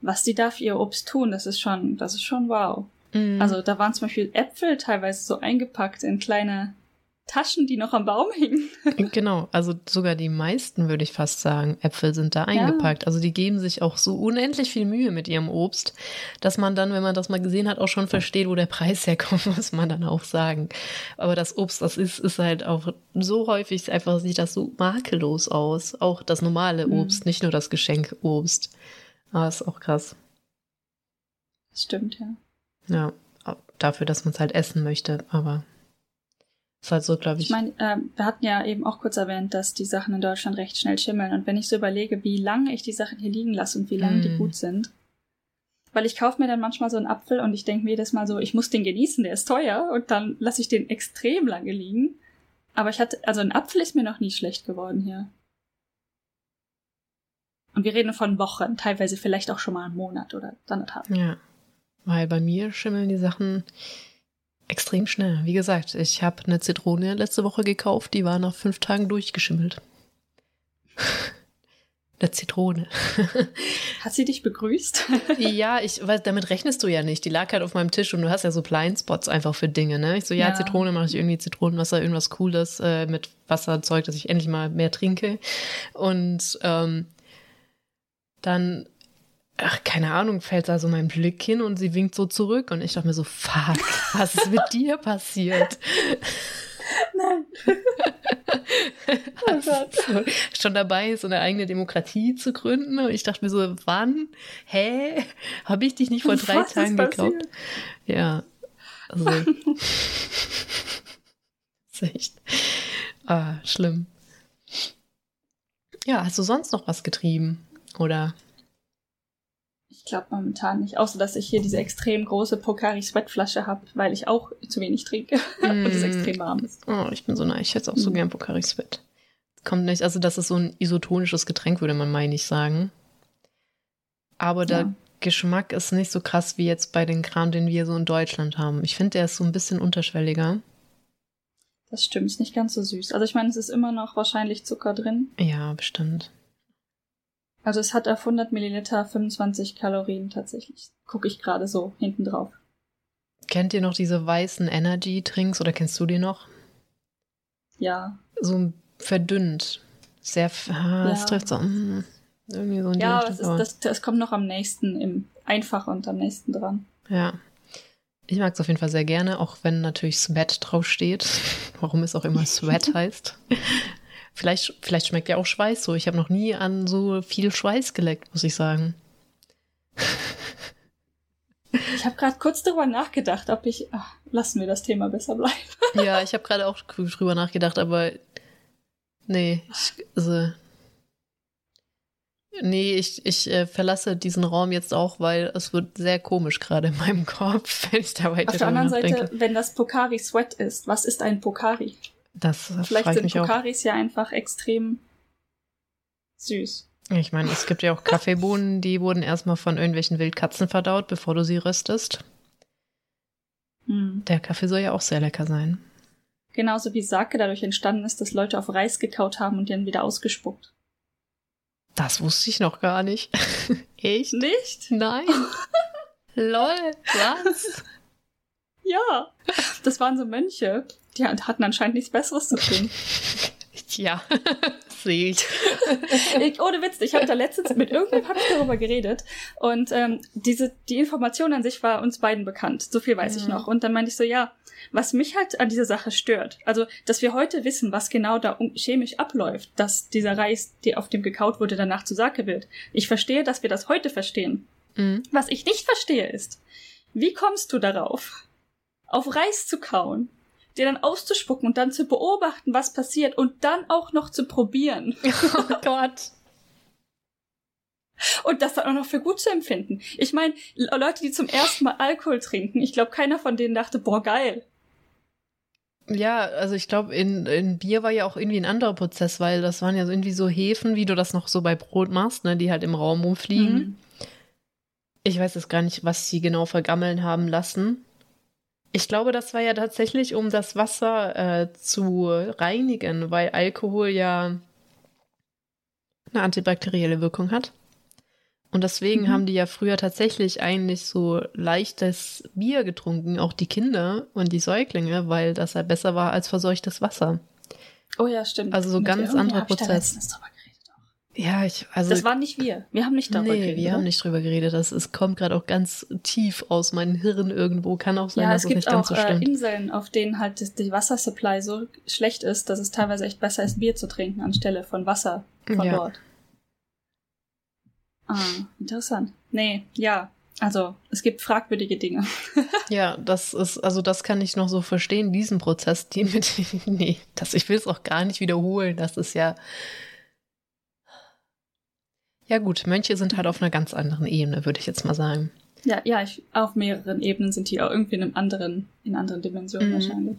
was die da für ihr Obst tun, das ist schon, das ist schon wow. Mhm. Also da waren zum Beispiel Äpfel teilweise so eingepackt in kleine Taschen, die noch am Baum hingen.
genau, also sogar die meisten, würde ich fast sagen, Äpfel sind da eingepackt. Ja. Also die geben sich auch so unendlich viel Mühe mit ihrem Obst, dass man dann, wenn man das mal gesehen hat, auch schon versteht, wo der Preis herkommt, muss man dann auch sagen. Aber das Obst, das ist, ist halt auch so häufig einfach sieht das so makellos aus. Auch das normale mhm. Obst, mhm. nicht nur das Geschenkobst. Aber ist auch krass.
Das stimmt, ja.
Ja, dafür, dass man es halt essen möchte, aber ist halt so, glaube ich.
Ich meine, äh, wir hatten ja eben auch kurz erwähnt, dass die Sachen in Deutschland recht schnell schimmeln. Und wenn ich so überlege, wie lange ich die Sachen hier liegen lasse und wie lange mm. die hm. gut sind, weil ich kaufe mir dann manchmal so einen Apfel und ich denke mir jedes Mal so, ich muss den genießen, der ist teuer und dann lasse ich den extrem lange liegen. Aber ich hatte, also ein Apfel ist mir noch nie schlecht geworden hier. Und wir reden von Wochen, teilweise vielleicht auch schon mal einen Monat oder anderthalb.
Ja. Weil bei mir schimmeln die Sachen extrem schnell. Wie gesagt, ich habe eine Zitrone letzte Woche gekauft, die war nach fünf Tagen durchgeschimmelt. eine Zitrone.
Hat sie dich begrüßt?
ja, ich, weil damit rechnest du ja nicht. Die lag halt auf meinem Tisch und du hast ja so Blindspots einfach für Dinge, ne? Ich so, ja, ja. Zitrone mache ich irgendwie Zitronenwasser, irgendwas Cooles äh, mit Wasserzeug, dass ich endlich mal mehr trinke. Und ähm, dann ach, keine Ahnung, fällt da so mein Blick hin und sie winkt so zurück und ich dachte mir so, fuck, was ist mit dir passiert?
Nein.
oh Gott. schon dabei ist, so eine eigene Demokratie zu gründen. Und ich dachte mir so, wann? Hä? Habe ich dich nicht vor drei Was Tagen geglaubt? Ja. Also. ist echt. Ah, schlimm. Ja, hast du sonst noch was getrieben? Oder
ich glaube momentan nicht. Außer, dass ich hier diese extrem große Pokari Sweat-Flasche habe, weil ich auch zu wenig trinke mm. und es extrem warm ist.
Oh, ich bin so nah. Ich hätte auch so mm. gern Pokari Sweat. Kommt nicht, also das ist so ein isotonisches Getränk, würde man meine ich sagen. Aber der ja. Geschmack ist nicht so krass wie jetzt bei den Kram, den wir so in Deutschland haben. Ich finde, der ist so ein bisschen unterschwelliger.
Das stimmt, ist nicht ganz so süß. Also ich meine, es ist immer noch wahrscheinlich Zucker drin.
Ja, bestimmt.
Also es hat auf 100 Milliliter 25 Kalorien tatsächlich. Gucke ich gerade so hinten drauf.
Kennt ihr noch diese weißen Energy-Trinks oder kennst du die noch?
Ja.
So verdünnt. Sehr, ah, das ja. trifft so. Mm, irgendwie so in
Ja, aber es, ist, das, das kommt noch am nächsten, im einfach und am nächsten dran.
Ja. Ich mag es auf jeden Fall sehr gerne, auch wenn natürlich Sweat draufsteht. Warum es auch immer Sweat heißt. Vielleicht, vielleicht schmeckt ja auch Schweiß so. Ich habe noch nie an so viel Schweiß geleckt, muss ich sagen.
Ich habe gerade kurz darüber nachgedacht, ob ich. Ach, lassen wir das Thema besser bleiben.
Ja, ich habe gerade auch drüber nachgedacht, aber nee, ich, also Nee, ich, ich äh, verlasse diesen Raum jetzt auch, weil es wird sehr komisch gerade in meinem Kopf, wenn ich da weiter
Auf der anderen Seite, wenn das Pokari Sweat ist, was ist ein Pokari?
Das
Vielleicht sind Pokaris ja einfach extrem süß.
Ich meine, es gibt ja auch Kaffeebohnen, die wurden erstmal von irgendwelchen Wildkatzen verdaut, bevor du sie röstest. Hm. Der Kaffee soll ja auch sehr lecker sein.
Genauso wie Sake dadurch entstanden ist, dass Leute auf Reis gekaut haben und dann wieder ausgespuckt.
Das wusste ich noch gar nicht. Echt?
Nicht?
Nein. Lol, was?
Ja. Das waren so Mönche, die hatten anscheinend nichts Besseres zu tun.
Ja, sehe ich.
ich. Ohne Witz, ich habe da letztens mit irgendjemandem hab ich darüber geredet und ähm, diese die Information an sich war uns beiden bekannt. So viel weiß mhm. ich noch. Und dann meinte ich so, ja, was mich halt an dieser Sache stört, also dass wir heute wissen, was genau da chemisch abläuft, dass dieser Reis, der auf dem gekaut wurde, danach zu Sake wird. Ich verstehe, dass wir das heute verstehen. Mhm. Was ich nicht verstehe ist, wie kommst du darauf, auf Reis zu kauen dir dann auszuspucken und dann zu beobachten, was passiert und dann auch noch zu probieren.
Oh Gott.
Und das dann auch noch für gut zu empfinden. Ich meine, Leute, die zum ersten Mal Alkohol trinken, ich glaube, keiner von denen dachte, boah, geil.
Ja, also ich glaube, in, in Bier war ja auch irgendwie ein anderer Prozess, weil das waren ja so irgendwie so Hefen, wie du das noch so bei Brot machst, ne, die halt im Raum rumfliegen. Mhm. Ich weiß jetzt gar nicht, was sie genau vergammeln haben lassen. Ich glaube, das war ja tatsächlich, um das Wasser äh, zu reinigen, weil Alkohol ja eine antibakterielle Wirkung hat. Und deswegen mhm. haben die ja früher tatsächlich eigentlich so leichtes Bier getrunken, auch die Kinder und die Säuglinge, weil das ja besser war als verseuchtes Wasser.
Oh ja, stimmt.
Also so Mit ganz anderer Prozess. Ja, ich, also.
Das waren nicht wir. Wir haben nicht darüber
nee, geredet. wir oder? haben nicht drüber geredet. Das es kommt gerade auch ganz tief aus meinem Hirn irgendwo. Kann auch sein, ja, dass es, es nicht ganz so stimmt.
Es gibt auch Inseln, auf denen halt die Wassersupply so schlecht ist, dass es teilweise echt besser ist, Bier zu trinken anstelle von Wasser von ja. dort. Ah, interessant. Nee, ja. Also, es gibt fragwürdige Dinge.
ja, das ist, also das kann ich noch so verstehen, diesen Prozess, die mit, nee, das, ich will es auch gar nicht wiederholen. Das ist ja, ja gut, Mönche sind halt auf einer ganz anderen Ebene, würde ich jetzt mal sagen.
Ja, ja, ich, auf mehreren Ebenen sind die auch irgendwie in einem anderen, in anderen Dimensionen mhm. wahrscheinlich.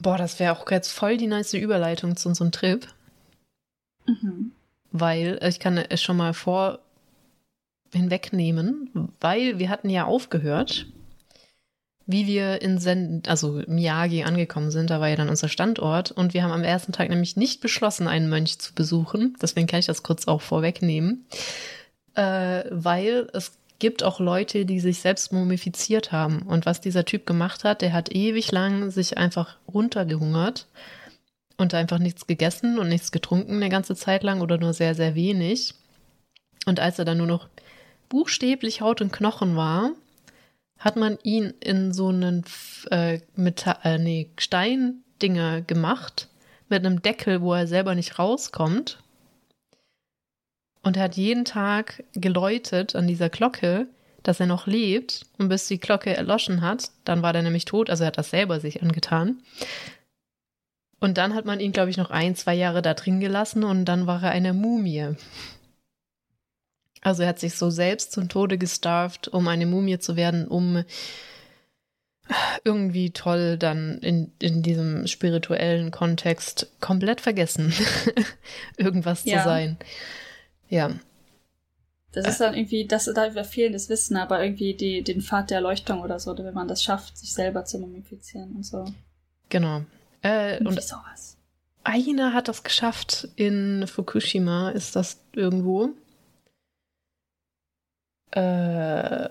Boah, das wäre auch jetzt voll die nice Überleitung zu unserem Trip.
Mhm.
Weil, äh, ich kann es schon mal vor hinwegnehmen, weil wir hatten ja aufgehört wie wir in Sen also Miyagi angekommen sind. Da war ja dann unser Standort. Und wir haben am ersten Tag nämlich nicht beschlossen, einen Mönch zu besuchen. Deswegen kann ich das kurz auch vorwegnehmen. Äh, weil es gibt auch Leute, die sich selbst mumifiziert haben. Und was dieser Typ gemacht hat, der hat ewig lang sich einfach runtergehungert und einfach nichts gegessen und nichts getrunken eine ganze Zeit lang oder nur sehr, sehr wenig. Und als er dann nur noch buchstäblich Haut und Knochen war, hat man ihn in so einen äh, Metall, äh, nee, Steindinger gemacht mit einem Deckel, wo er selber nicht rauskommt. Und er hat jeden Tag geläutet an dieser Glocke, dass er noch lebt. Und bis die Glocke erloschen hat, dann war er nämlich tot. Also er hat das selber sich angetan. Und dann hat man ihn, glaube ich, noch ein, zwei Jahre da drin gelassen und dann war er eine Mumie. Also er hat sich so selbst zum Tode gestarft, um eine Mumie zu werden, um irgendwie toll dann in, in diesem spirituellen Kontext komplett vergessen, irgendwas ja. zu sein. Ja.
Das ist dann irgendwie, das da fehlendes Wissen, aber irgendwie die, den Pfad der Erleuchtung oder so, wenn man das schafft, sich selber zu mumifizieren und so.
Genau. Äh, und sowas. Einer hat das geschafft in Fukushima, ist das irgendwo. Äh,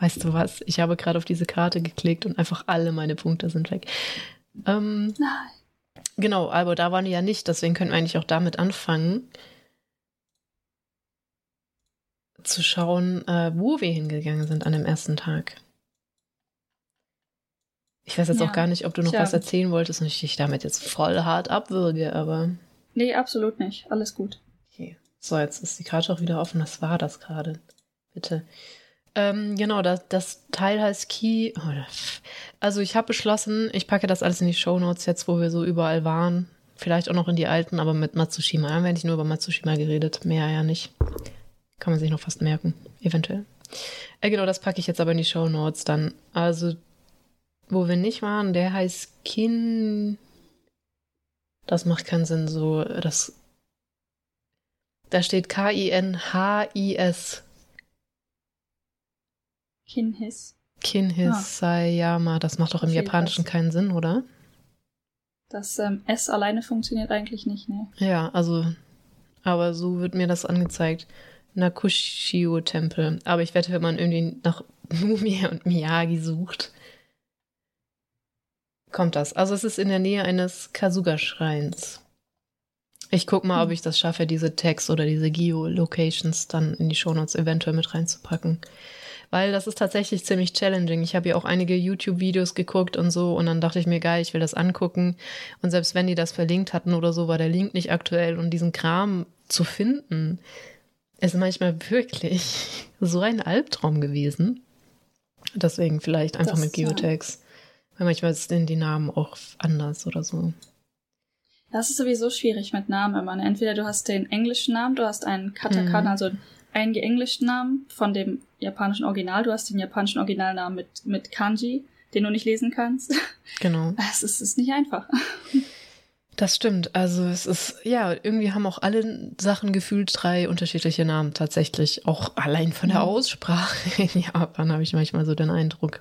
weißt du was? Ich habe gerade auf diese Karte geklickt und einfach alle meine Punkte sind weg. Ähm,
Nein.
Genau, aber da waren die ja nicht, deswegen können wir eigentlich auch damit anfangen, zu schauen, äh, wo wir hingegangen sind an dem ersten Tag. Ich weiß jetzt ja. auch gar nicht, ob du noch Tja. was erzählen wolltest und ich dich damit jetzt voll hart abwürge, aber.
Nee, absolut nicht. Alles gut.
So, jetzt ist die Karte auch wieder offen. Was war das gerade? Bitte. Ähm, genau, das, das Teil heißt Key. Oh, also ich habe beschlossen, ich packe das alles in die Show Notes jetzt, wo wir so überall waren. Vielleicht auch noch in die alten, aber mit Matsushima. Wir haben eigentlich nur über Matsushima geredet, mehr ja nicht. Kann man sich noch fast merken, eventuell. Äh, genau, das packe ich jetzt aber in die Show Notes dann. Also, wo wir nicht waren, der heißt Kin. Das macht keinen Sinn, so das da steht K-I-N-H-I-S.
Kinhis.
Kinhisayama, das macht doch im
jeden
Japanischen
Fall.
keinen Sinn, oder?
Das ähm, S alleine funktioniert eigentlich nicht, ne?
Ja, also, aber so wird mir das angezeigt. Nakushio-Tempel. Aber ich wette, wenn man irgendwie nach Mumie und Miyagi sucht, kommt das. Also es ist in der Nähe eines Kasuga-Schreins. Ich guck mal, ob ich das schaffe, diese Tags oder diese Geo-Locations dann in die Shownotes eventuell mit reinzupacken. Weil das ist tatsächlich ziemlich challenging. Ich habe ja auch einige YouTube-Videos geguckt und so und dann dachte ich mir, geil, ich will das angucken. Und selbst wenn die das verlinkt hatten oder so, war der Link nicht aktuell und diesen Kram zu finden, ist manchmal wirklich so ein Albtraum gewesen. Deswegen vielleicht einfach
Das,
mit
ja.
Geotags. Weil manchmal sind die Namen auch anders oder so.
Das ist sowieso schwierig mit Namen immer. ne? Entweder du hast den englischen Namen, du hast einen Katakana,
Mhm.
also einen geenglischten Namen von dem japanischen Original, du hast den japanischen Originalnamen mit, mit Kanji, den du nicht lesen kannst.
Genau.
Es ist, ist nicht einfach.
Das stimmt. Also es ist, ja, irgendwie haben auch alle Sachen gefühlt drei unterschiedliche Namen tatsächlich. Auch allein von der
Mhm.
Aussprache in Japan habe ich manchmal so den Eindruck.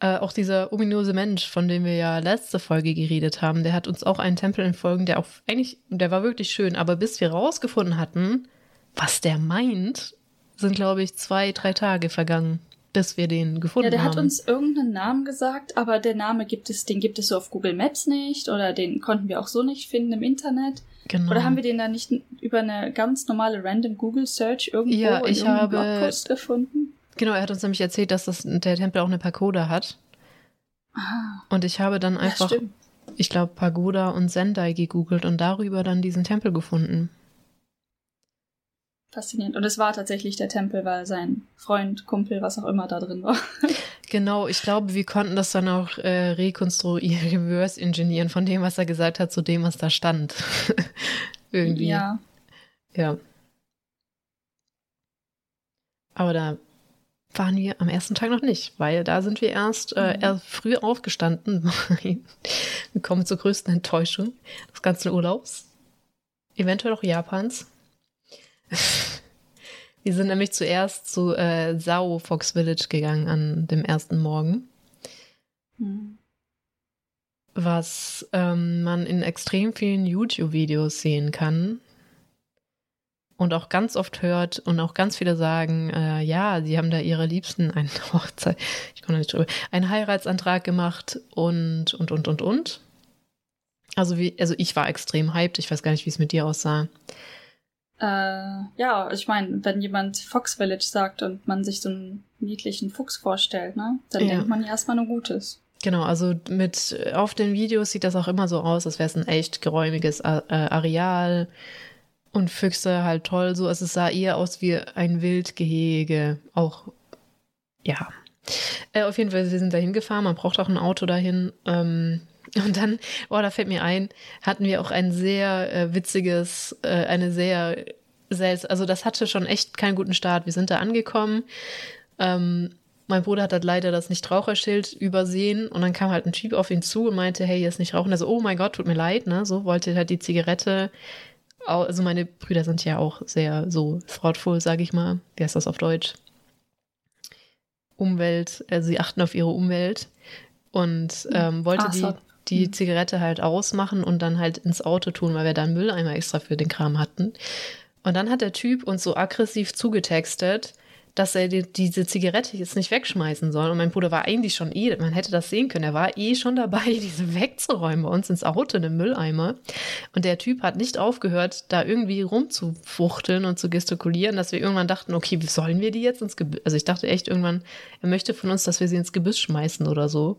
Äh, auch dieser ominöse Mensch, von dem wir ja letzte Folge geredet haben, der hat uns auch einen Tempel entfolgen, der auch eigentlich, der war wirklich schön, aber bis wir rausgefunden hatten, was der meint, sind, glaube ich, zwei, drei Tage vergangen, bis wir den gefunden
Ja, der
haben.
hat uns irgendeinen Namen gesagt, aber der Name gibt es, den gibt es so auf Google Maps nicht oder den konnten wir auch so nicht finden im Internet.
genau.
Oder haben wir den dann nicht über eine ganz normale random Google Search irgendwo
Ja,
in
ich habe-
Blogpost gefunden?
Genau, er hat uns nämlich erzählt, dass das, der Tempel auch eine Pagoda hat.
Ah,
Und ich habe dann
ja,
einfach,
stimmt.
ich glaube, Pagoda und Sendai gegoogelt und darüber dann diesen Tempel gefunden.
Faszinierend. Und es war tatsächlich der Tempel, weil sein Freund, Kumpel, was auch immer da drin war.
Genau, ich glaube, wir konnten das dann auch äh, rekonstruieren, reverse engineeren von dem, was er gesagt hat, zu dem, was da stand. Irgendwie.
Ja.
Ja. Aber da waren wir am ersten Tag noch nicht, weil da sind wir erst, äh,
Mhm.
erst früh aufgestanden. wir kommen zur größten Enttäuschung des ganzen Urlaubs. Eventuell auch Japans. wir sind nämlich zuerst zu äh, Sao Fox Village gegangen an dem ersten Morgen,
Hm.
was ähm, man in extrem vielen YouTube-Videos sehen kann. Und auch ganz oft hört und auch ganz viele sagen, äh, ja, sie haben da ihre Liebsten eine Hochzeit, ich komme nicht drüber, einen Heiratsantrag gemacht und, und, und, und, und. Also wie, also ich war extrem hyped, ich weiß gar nicht, wie es mit dir aussah.
Äh, ja, ich meine, wenn jemand Fox Village sagt und man sich so einen niedlichen Fuchs vorstellt, ne, dann
Ja.
denkt man ja erstmal nur Gutes.
Genau, also mit auf den Videos sieht das auch immer so aus, als wäre es ein echt geräumiges äh, Areal und Füchse halt toll so. Also es sah eher aus wie ein Wildgehege. Auch ja. Äh, auf jeden Fall, wir sind da hingefahren, man braucht auch ein Auto dahin. Ähm, und dann, oh, da fällt mir ein, hatten wir auch ein sehr äh, witziges, äh, eine sehr selts also das hatte schon echt keinen guten Start. Wir sind da angekommen. Ähm, mein Bruder hat halt leider das Nichtraucherschild übersehen und dann kam halt ein Typ auf ihn zu und meinte, hey, hier ist nicht rauchen. Also, oh mein Gott, tut mir leid, ne? So wollte halt die Zigarette. Also meine Brüder sind ja auch sehr so thoughtful, sage ich mal. Wie heißt das auf Deutsch? Umwelt, also sie achten auf ihre Umwelt und ähm, wollte
Ah,
die,
so.
die
Mhm.
Zigarette halt ausmachen und dann halt ins Auto tun, weil wir da einen Mülleimer extra für den Kram hatten. Und dann hat der Typ uns so aggressiv zugetextet, dass er die, diese Zigarette jetzt nicht wegschmeißen soll. Und mein Bruder war eigentlich schon eh, man hätte das sehen können, er war eh schon dabei, diese wegzuräumen bei uns ins Auto in den Mülleimer. Und der Typ hat nicht aufgehört, da irgendwie rumzufuchteln und zu gestikulieren, dass wir irgendwann dachten, okay, wie sollen wir die jetzt ins Gebüsch? Also ich dachte echt irgendwann, er möchte von uns, dass wir sie ins Gebüsch schmeißen oder so.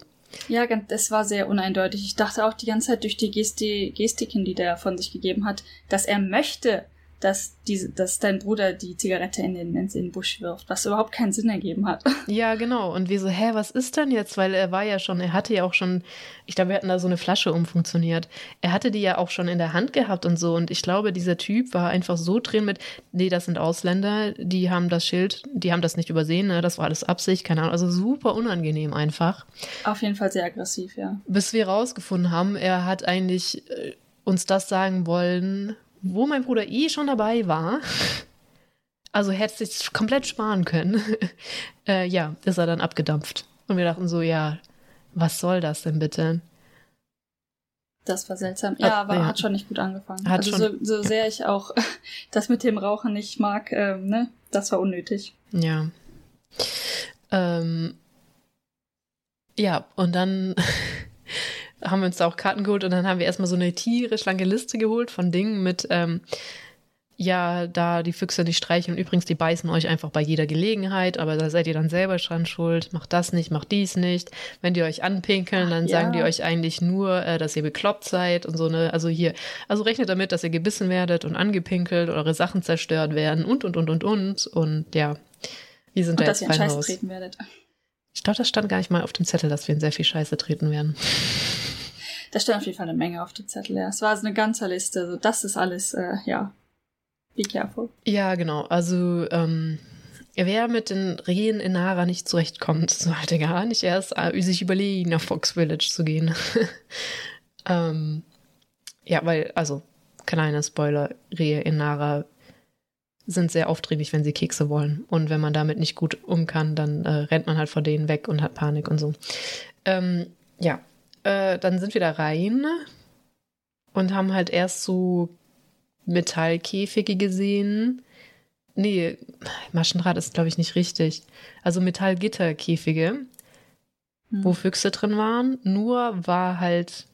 Ja, das war sehr uneindeutig. Ich dachte auch die ganze Zeit durch die Gesti Gestiken, die der von sich gegeben hat, dass er möchte, dass, diese, dass dein Bruder die Zigarette in den, in den Busch wirft, was überhaupt keinen Sinn ergeben hat.
Ja, genau. Und wir so, hä, was ist denn jetzt? Weil er war ja schon, er hatte ja auch schon, ich glaube, wir hatten da so eine Flasche umfunktioniert. Er hatte die ja auch schon in der Hand gehabt und so. Und ich glaube, dieser Typ war einfach so drin mit, nee, das sind Ausländer, die haben das Schild, die haben das nicht übersehen, ne? das war alles Absicht, keine Ahnung. Also super unangenehm einfach.
Auf jeden Fall sehr aggressiv, ja.
Bis wir rausgefunden haben, er hat eigentlich äh, uns das sagen wollen, wo mein Bruder eh schon dabei war. Also hätte es komplett sparen können. äh, ja, ist er dann abgedampft. Und wir dachten so, ja, was soll das denn bitte?
Das war seltsam. Ja, aber ja. hat schon nicht gut angefangen.
Hat
also
schon,
so, so sehr ich auch das mit dem Rauchen nicht mag, ähm, ne, das war unnötig.
Ja. Ähm, ja, und dann haben wir uns da auch Karten geholt und dann haben wir erstmal so eine tierisch lange Liste geholt von Dingen mit, ähm, ja, da die Füchse nicht streichen und übrigens, die beißen euch einfach bei jeder Gelegenheit, aber da seid ihr dann selber dran schuld. Macht das nicht, macht dies nicht. Wenn die euch anpinkeln, dann Ach, sagen die euch eigentlich nur, äh, dass ihr bekloppt seid und so eine, also hier, also rechnet damit, dass ihr gebissen werdet und angepinkelt, eure Sachen zerstört werden und, und, und, und, und. Und ja, wir sind und da
dass jetzt fein raus. treten werdet.
Ich glaube, das stand gar nicht mal auf dem Zettel, dass wir in sehr viel Scheiße treten werden.
Da stand auf jeden Fall eine Menge auf dem Zettel, ja. Es war so eine ganze Liste. Also das ist alles, äh, ja, Be careful.
Ja, genau. Also, ähm, wer mit den Rehen in Nara nicht zurechtkommt, sollte gar nicht erst äh, sich überlegen, nach Fox Village zu gehen. ähm, ja, weil, also, kleiner Spoiler, Rehe in Nara sind sehr aufdringlich, wenn sie Kekse wollen. Und wenn man damit nicht gut um kann, dann äh, rennt man halt vor denen weg und hat Panik und so. Ähm, ja, äh, dann sind wir da rein und haben halt erst so Metallkäfige gesehen. Nee, Maschendraht ist, glaube ich, nicht richtig. Also Metallgitterkäfige, hm. wo Füchse drin waren. Nur war halt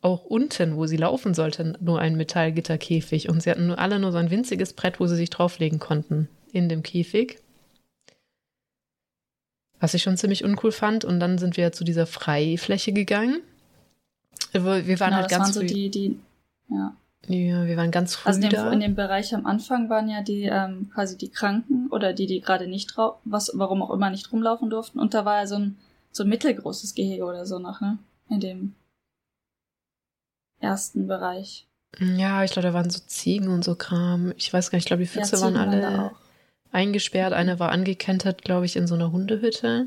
auch unten, wo sie laufen sollten, nur ein Metallgitterkäfig. Und sie hatten nur alle nur so ein winziges Brett, wo sie sich drauflegen konnten in dem Käfig. Was ich schon ziemlich uncool fand. Und dann sind wir zu dieser Freifläche gegangen. Wir waren genau, halt
das
ganz
waren so die, die, ja.
Ja, wir waren ganz früh
also in dem,
da.
in dem Bereich am Anfang waren ja die ähm, quasi die Kranken oder die, die gerade nicht was, warum auch immer nicht rumlaufen durften. Und da war ja so ein so ein mittelgroßes Gehege oder so noch, ne? In dem ersten Bereich.
Ja, ich glaube, da waren so Ziegen und so Kram. Ich weiß gar nicht, ich glaube, die Füchse ja, waren alle waren eingesperrt. Eine war angekentert, glaube ich, in so einer Hundehütte.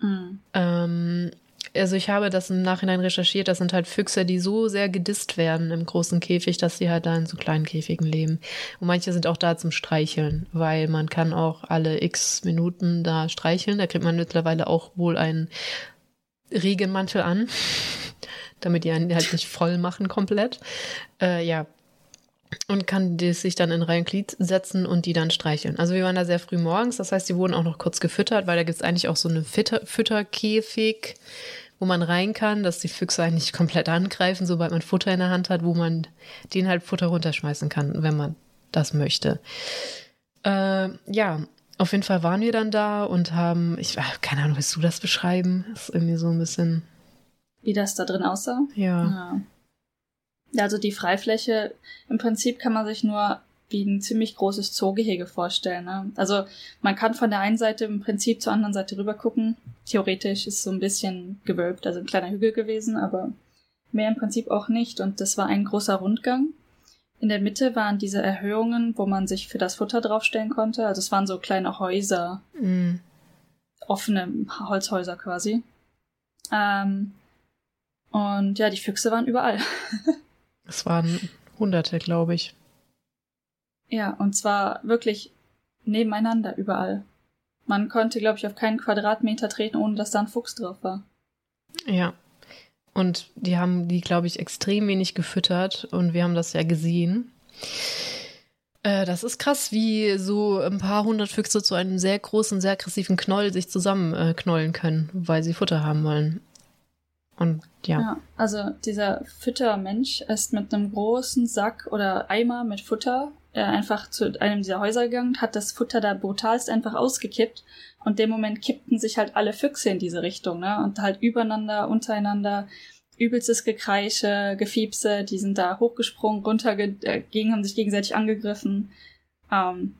Mhm. Ähm, also ich habe das im Nachhinein recherchiert, das sind halt Füchse, die so sehr gedisst werden im großen Käfig, dass sie halt da in so kleinen Käfigen leben. Und manche sind auch da zum Streicheln, weil man kann auch alle x Minuten da streicheln. Da kriegt man mittlerweile auch wohl einen Regenmantel an, damit die einen halt nicht voll machen komplett. Äh, ja, und kann die sich dann in Reihe und Glied setzen und die dann streicheln. Also wir waren da sehr früh morgens, das heißt, die wurden auch noch kurz gefüttert, weil da gibt es eigentlich auch so einen Fütter Fütterkäfig, wo man rein kann, dass die Füchse eigentlich komplett angreifen, sobald man Futter in der Hand hat, wo man den halt Futter runterschmeißen kann, wenn man das möchte. Äh, ja, auf jeden Fall waren wir dann da und haben, ich keine Ahnung, willst du das beschreiben? Das ist irgendwie so ein bisschen.
Wie das da drin aussah?
Ja.
Ja, also die Freifläche, im Prinzip kann man sich nur wie ein ziemlich großes Zoogehege vorstellen. Ne? Also man kann von der einen Seite im Prinzip zur anderen Seite rüber gucken. Theoretisch ist so ein bisschen gewölbt, also ein kleiner Hügel gewesen, aber mehr im Prinzip auch nicht. Und das war ein großer Rundgang. In der Mitte waren diese Erhöhungen, wo man sich für das Futter draufstellen konnte. Also es waren so kleine Häuser, mm. offene Holzhäuser quasi. Ähm, und ja, die Füchse waren überall.
es waren Hunderte, glaube ich.
Ja, und zwar wirklich nebeneinander überall. Man konnte, glaube ich, auf keinen Quadratmeter treten, ohne dass da ein Fuchs drauf war.
Ja. Und die haben die, glaube ich, extrem wenig gefüttert und wir haben das ja gesehen. Äh, das ist krass, wie so ein paar hundert Füchse zu einem sehr großen, sehr aggressiven Knoll sich zusammenknollen äh, können, weil sie Futter haben wollen. Und ja. ja.
Also dieser Füttermensch ist mit einem großen Sack oder Eimer mit Futter äh, einfach zu einem dieser Häuser gegangen, hat das Futter da brutalst einfach ausgekippt und dem Moment kippten sich halt alle Füchse in diese Richtung, ne? Und halt übereinander, untereinander, übelstes Gekreische, Gefiepse, die sind da hochgesprungen, runtergegen, äh, haben sich gegenseitig angegriffen. Ähm,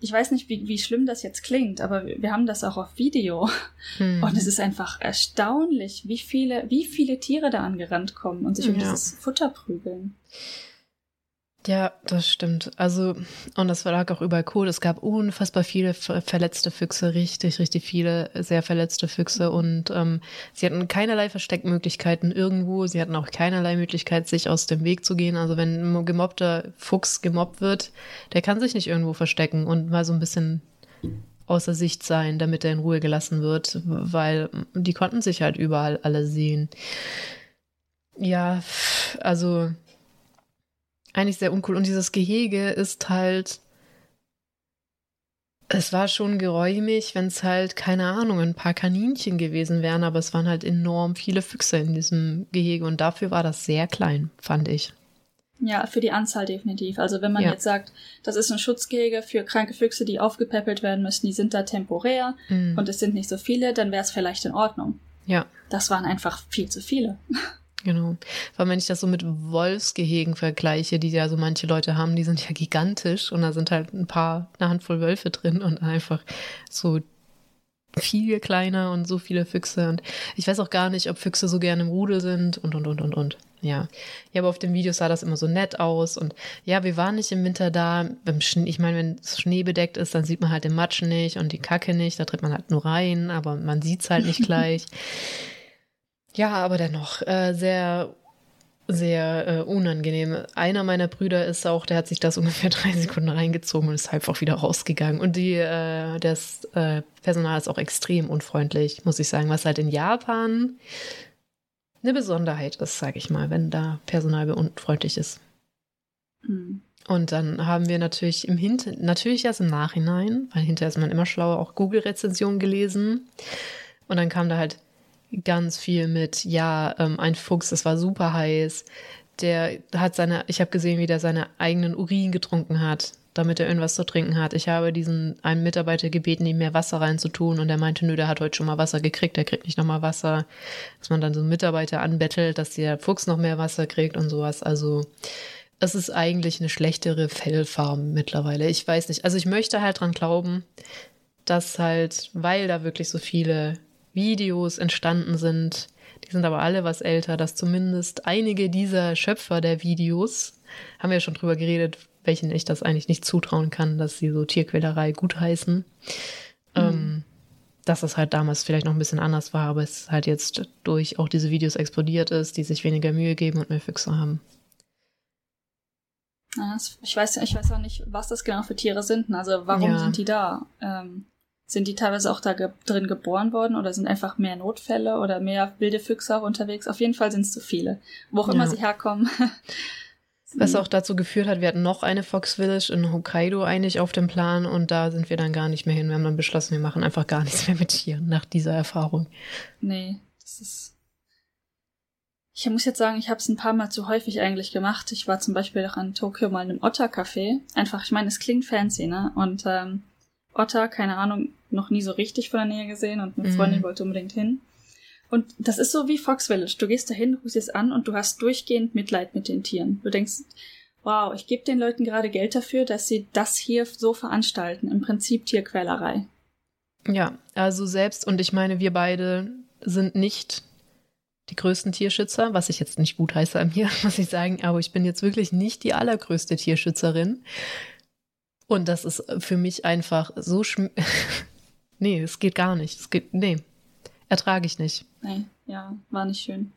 ich weiß nicht, wie, wie schlimm das jetzt klingt, aber wir haben das auch auf Video. Hm. Und es ist einfach erstaunlich, wie viele, wie viele Tiere da angerannt kommen und sich um ja. dieses Futter prügeln.
Ja, das stimmt. Also, und das lag auch überall cool. Es gab unfassbar viele verletzte Füchse, richtig, richtig viele sehr verletzte Füchse. Und ähm, sie hatten keinerlei Versteckmöglichkeiten irgendwo. Sie hatten auch keinerlei Möglichkeit, sich aus dem Weg zu gehen. Also, wenn ein gemobbter Fuchs gemobbt wird, der kann sich nicht irgendwo verstecken und mal so ein bisschen außer Sicht sein, damit er in Ruhe gelassen wird, weil die konnten sich halt überall alle sehen. Ja, also eigentlich sehr uncool. Und dieses Gehege ist halt. Es war schon geräumig, wenn es halt, keine Ahnung, ein paar Kaninchen gewesen wären, aber es waren halt enorm viele Füchse in diesem Gehege und dafür war das sehr klein, fand ich.
Ja, für die Anzahl definitiv. Also wenn man ja. jetzt sagt, das ist ein Schutzgehege für kranke Füchse, die aufgepäppelt werden müssen, die sind da temporär mhm. und es sind nicht so viele, dann wäre es vielleicht in Ordnung.
Ja.
Das waren einfach viel zu viele.
Genau. Vor allem, wenn ich das so mit Wolfsgehegen vergleiche, die ja so manche Leute haben, die sind ja gigantisch und da sind halt ein paar, eine Handvoll Wölfe drin und einfach so viel kleiner und so viele Füchse. Und ich weiß auch gar nicht, ob Füchse so gerne im Rudel sind und, und, und, und, und. Ja. Ja, aber auf dem Video sah das immer so nett aus. Und ja, wir waren nicht im Winter da. Ich meine, wenn es schneebedeckt ist, dann sieht man halt den Matsch nicht und die Kacke nicht. Da tritt man halt nur rein, aber man sieht es halt nicht gleich. Ja, aber dennoch äh, sehr, sehr äh, unangenehm. Einer meiner Brüder ist auch, der hat sich das ungefähr drei Sekunden reingezogen und ist einfach wieder rausgegangen. Und die, äh, das äh, Personal ist auch extrem unfreundlich, muss ich sagen, was halt in Japan eine Besonderheit ist, sage ich mal, wenn da Personal unfreundlich ist. Mhm. Und dann haben wir natürlich im Hinter natürlich erst im Nachhinein, weil hinterher ist man immer schlauer, auch Google-Rezensionen gelesen. Und dann kam da halt ganz viel mit, ja, ähm, ein Fuchs, es war super heiß. Der hat seine, ich habe gesehen, wie der seine eigenen Urin getrunken hat, damit er irgendwas zu trinken hat. Ich habe diesen einen Mitarbeiter gebeten, ihm mehr Wasser reinzutun und er meinte, nö, der hat heute schon mal Wasser gekriegt, der kriegt nicht nochmal Wasser. Dass man dann so einen Mitarbeiter anbettelt, dass der Fuchs noch mehr Wasser kriegt und sowas. Also es ist eigentlich eine schlechtere Fellfarm mittlerweile. Ich weiß nicht. Also ich möchte halt dran glauben, dass halt, weil da wirklich so viele Videos entstanden sind. Die sind aber alle was älter, dass zumindest einige dieser Schöpfer der Videos, haben wir ja schon drüber geredet, welchen ich das eigentlich nicht zutrauen kann, dass sie so Tierquälerei gutheißen. Mhm. Ähm, dass es halt damals vielleicht noch ein bisschen anders war, aber es halt jetzt durch auch diese Videos explodiert ist, die sich weniger Mühe geben und mehr Füchse haben.
ich, weiß, ich weiß auch nicht, was das genau für Tiere sind. Also warum ja. sind die da? Ähm, sind die teilweise auch da ge drin geboren worden oder sind einfach mehr Notfälle oder mehr wilde Füchse auch unterwegs? Auf jeden Fall sind es zu viele. Wo auch ja. immer sie herkommen.
Was auch dazu geführt hat, wir hatten noch eine Fox Village in Hokkaido eigentlich auf dem Plan und da sind wir dann gar nicht mehr hin. Wir haben dann beschlossen, wir machen einfach gar nichts mehr mit Tieren nach dieser Erfahrung.
Nee, das ist. Ich muss jetzt sagen, ich habe es ein paar Mal zu häufig eigentlich gemacht. Ich war zum Beispiel auch in Tokio mal in einem Otter-Café. Einfach, ich meine, es klingt fancy, ne? Und ähm, Otter, keine Ahnung, noch nie so richtig von der Nähe gesehen und eine mhm. Freundin wollte unbedingt hin. Und das ist so wie Fox Village. Du gehst dahin, rufst es an und du hast durchgehend Mitleid mit den Tieren. Du denkst, wow, ich gebe den Leuten gerade Geld dafür, dass sie das hier so veranstalten. Im Prinzip Tierquälerei.
Ja, also selbst, und ich meine, wir beide sind nicht die größten Tierschützer, was ich jetzt nicht gut heiße an mir, muss ich sagen, aber ich bin jetzt wirklich nicht die allergrößte Tierschützerin. Und das ist für mich einfach so schm Nee, es geht gar nicht. Es geht, nee, ertrage ich nicht.
Nee, ja, war nicht schön.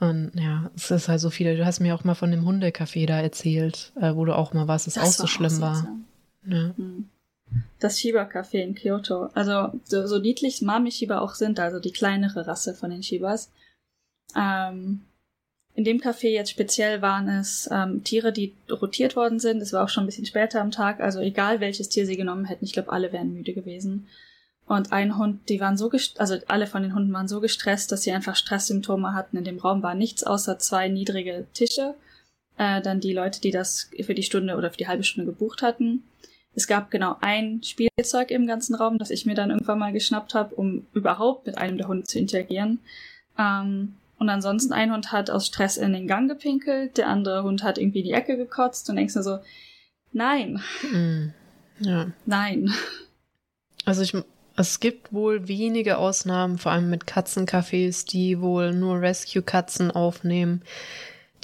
Und ja, es ist halt so viele. Du hast mir auch mal von dem Hundecafé da erzählt, äh, wo du auch mal warst, das, das auch so schlimm war. Ja.
Hm. Das Shiba-Café in Kyoto. Also, so, so niedlich Mami-Shiba auch sind, also die kleinere Rasse von den Shibas. Ähm, in dem Café jetzt speziell waren es ähm, Tiere, die rotiert worden sind. Es war auch schon ein bisschen später am Tag, also egal welches Tier sie genommen hätten, ich glaube, alle wären müde gewesen. Und ein Hund, die waren so also alle von den Hunden waren so gestresst, dass sie einfach Stresssymptome hatten. In dem Raum war nichts außer zwei niedrige Tische. Äh, dann die Leute, die das für die Stunde oder für die halbe Stunde gebucht hatten. Es gab genau ein Spielzeug im ganzen Raum, das ich mir dann irgendwann mal geschnappt habe, um überhaupt mit einem der Hunde zu interagieren. Ähm, und ansonsten ein Hund hat aus Stress in den Gang gepinkelt, der andere Hund hat irgendwie in die Ecke gekotzt und denkst nur so, nein.
Mm, ja.
Nein.
Also ich, es gibt wohl wenige Ausnahmen, vor allem mit Katzencafés, die wohl nur Rescue-Katzen aufnehmen.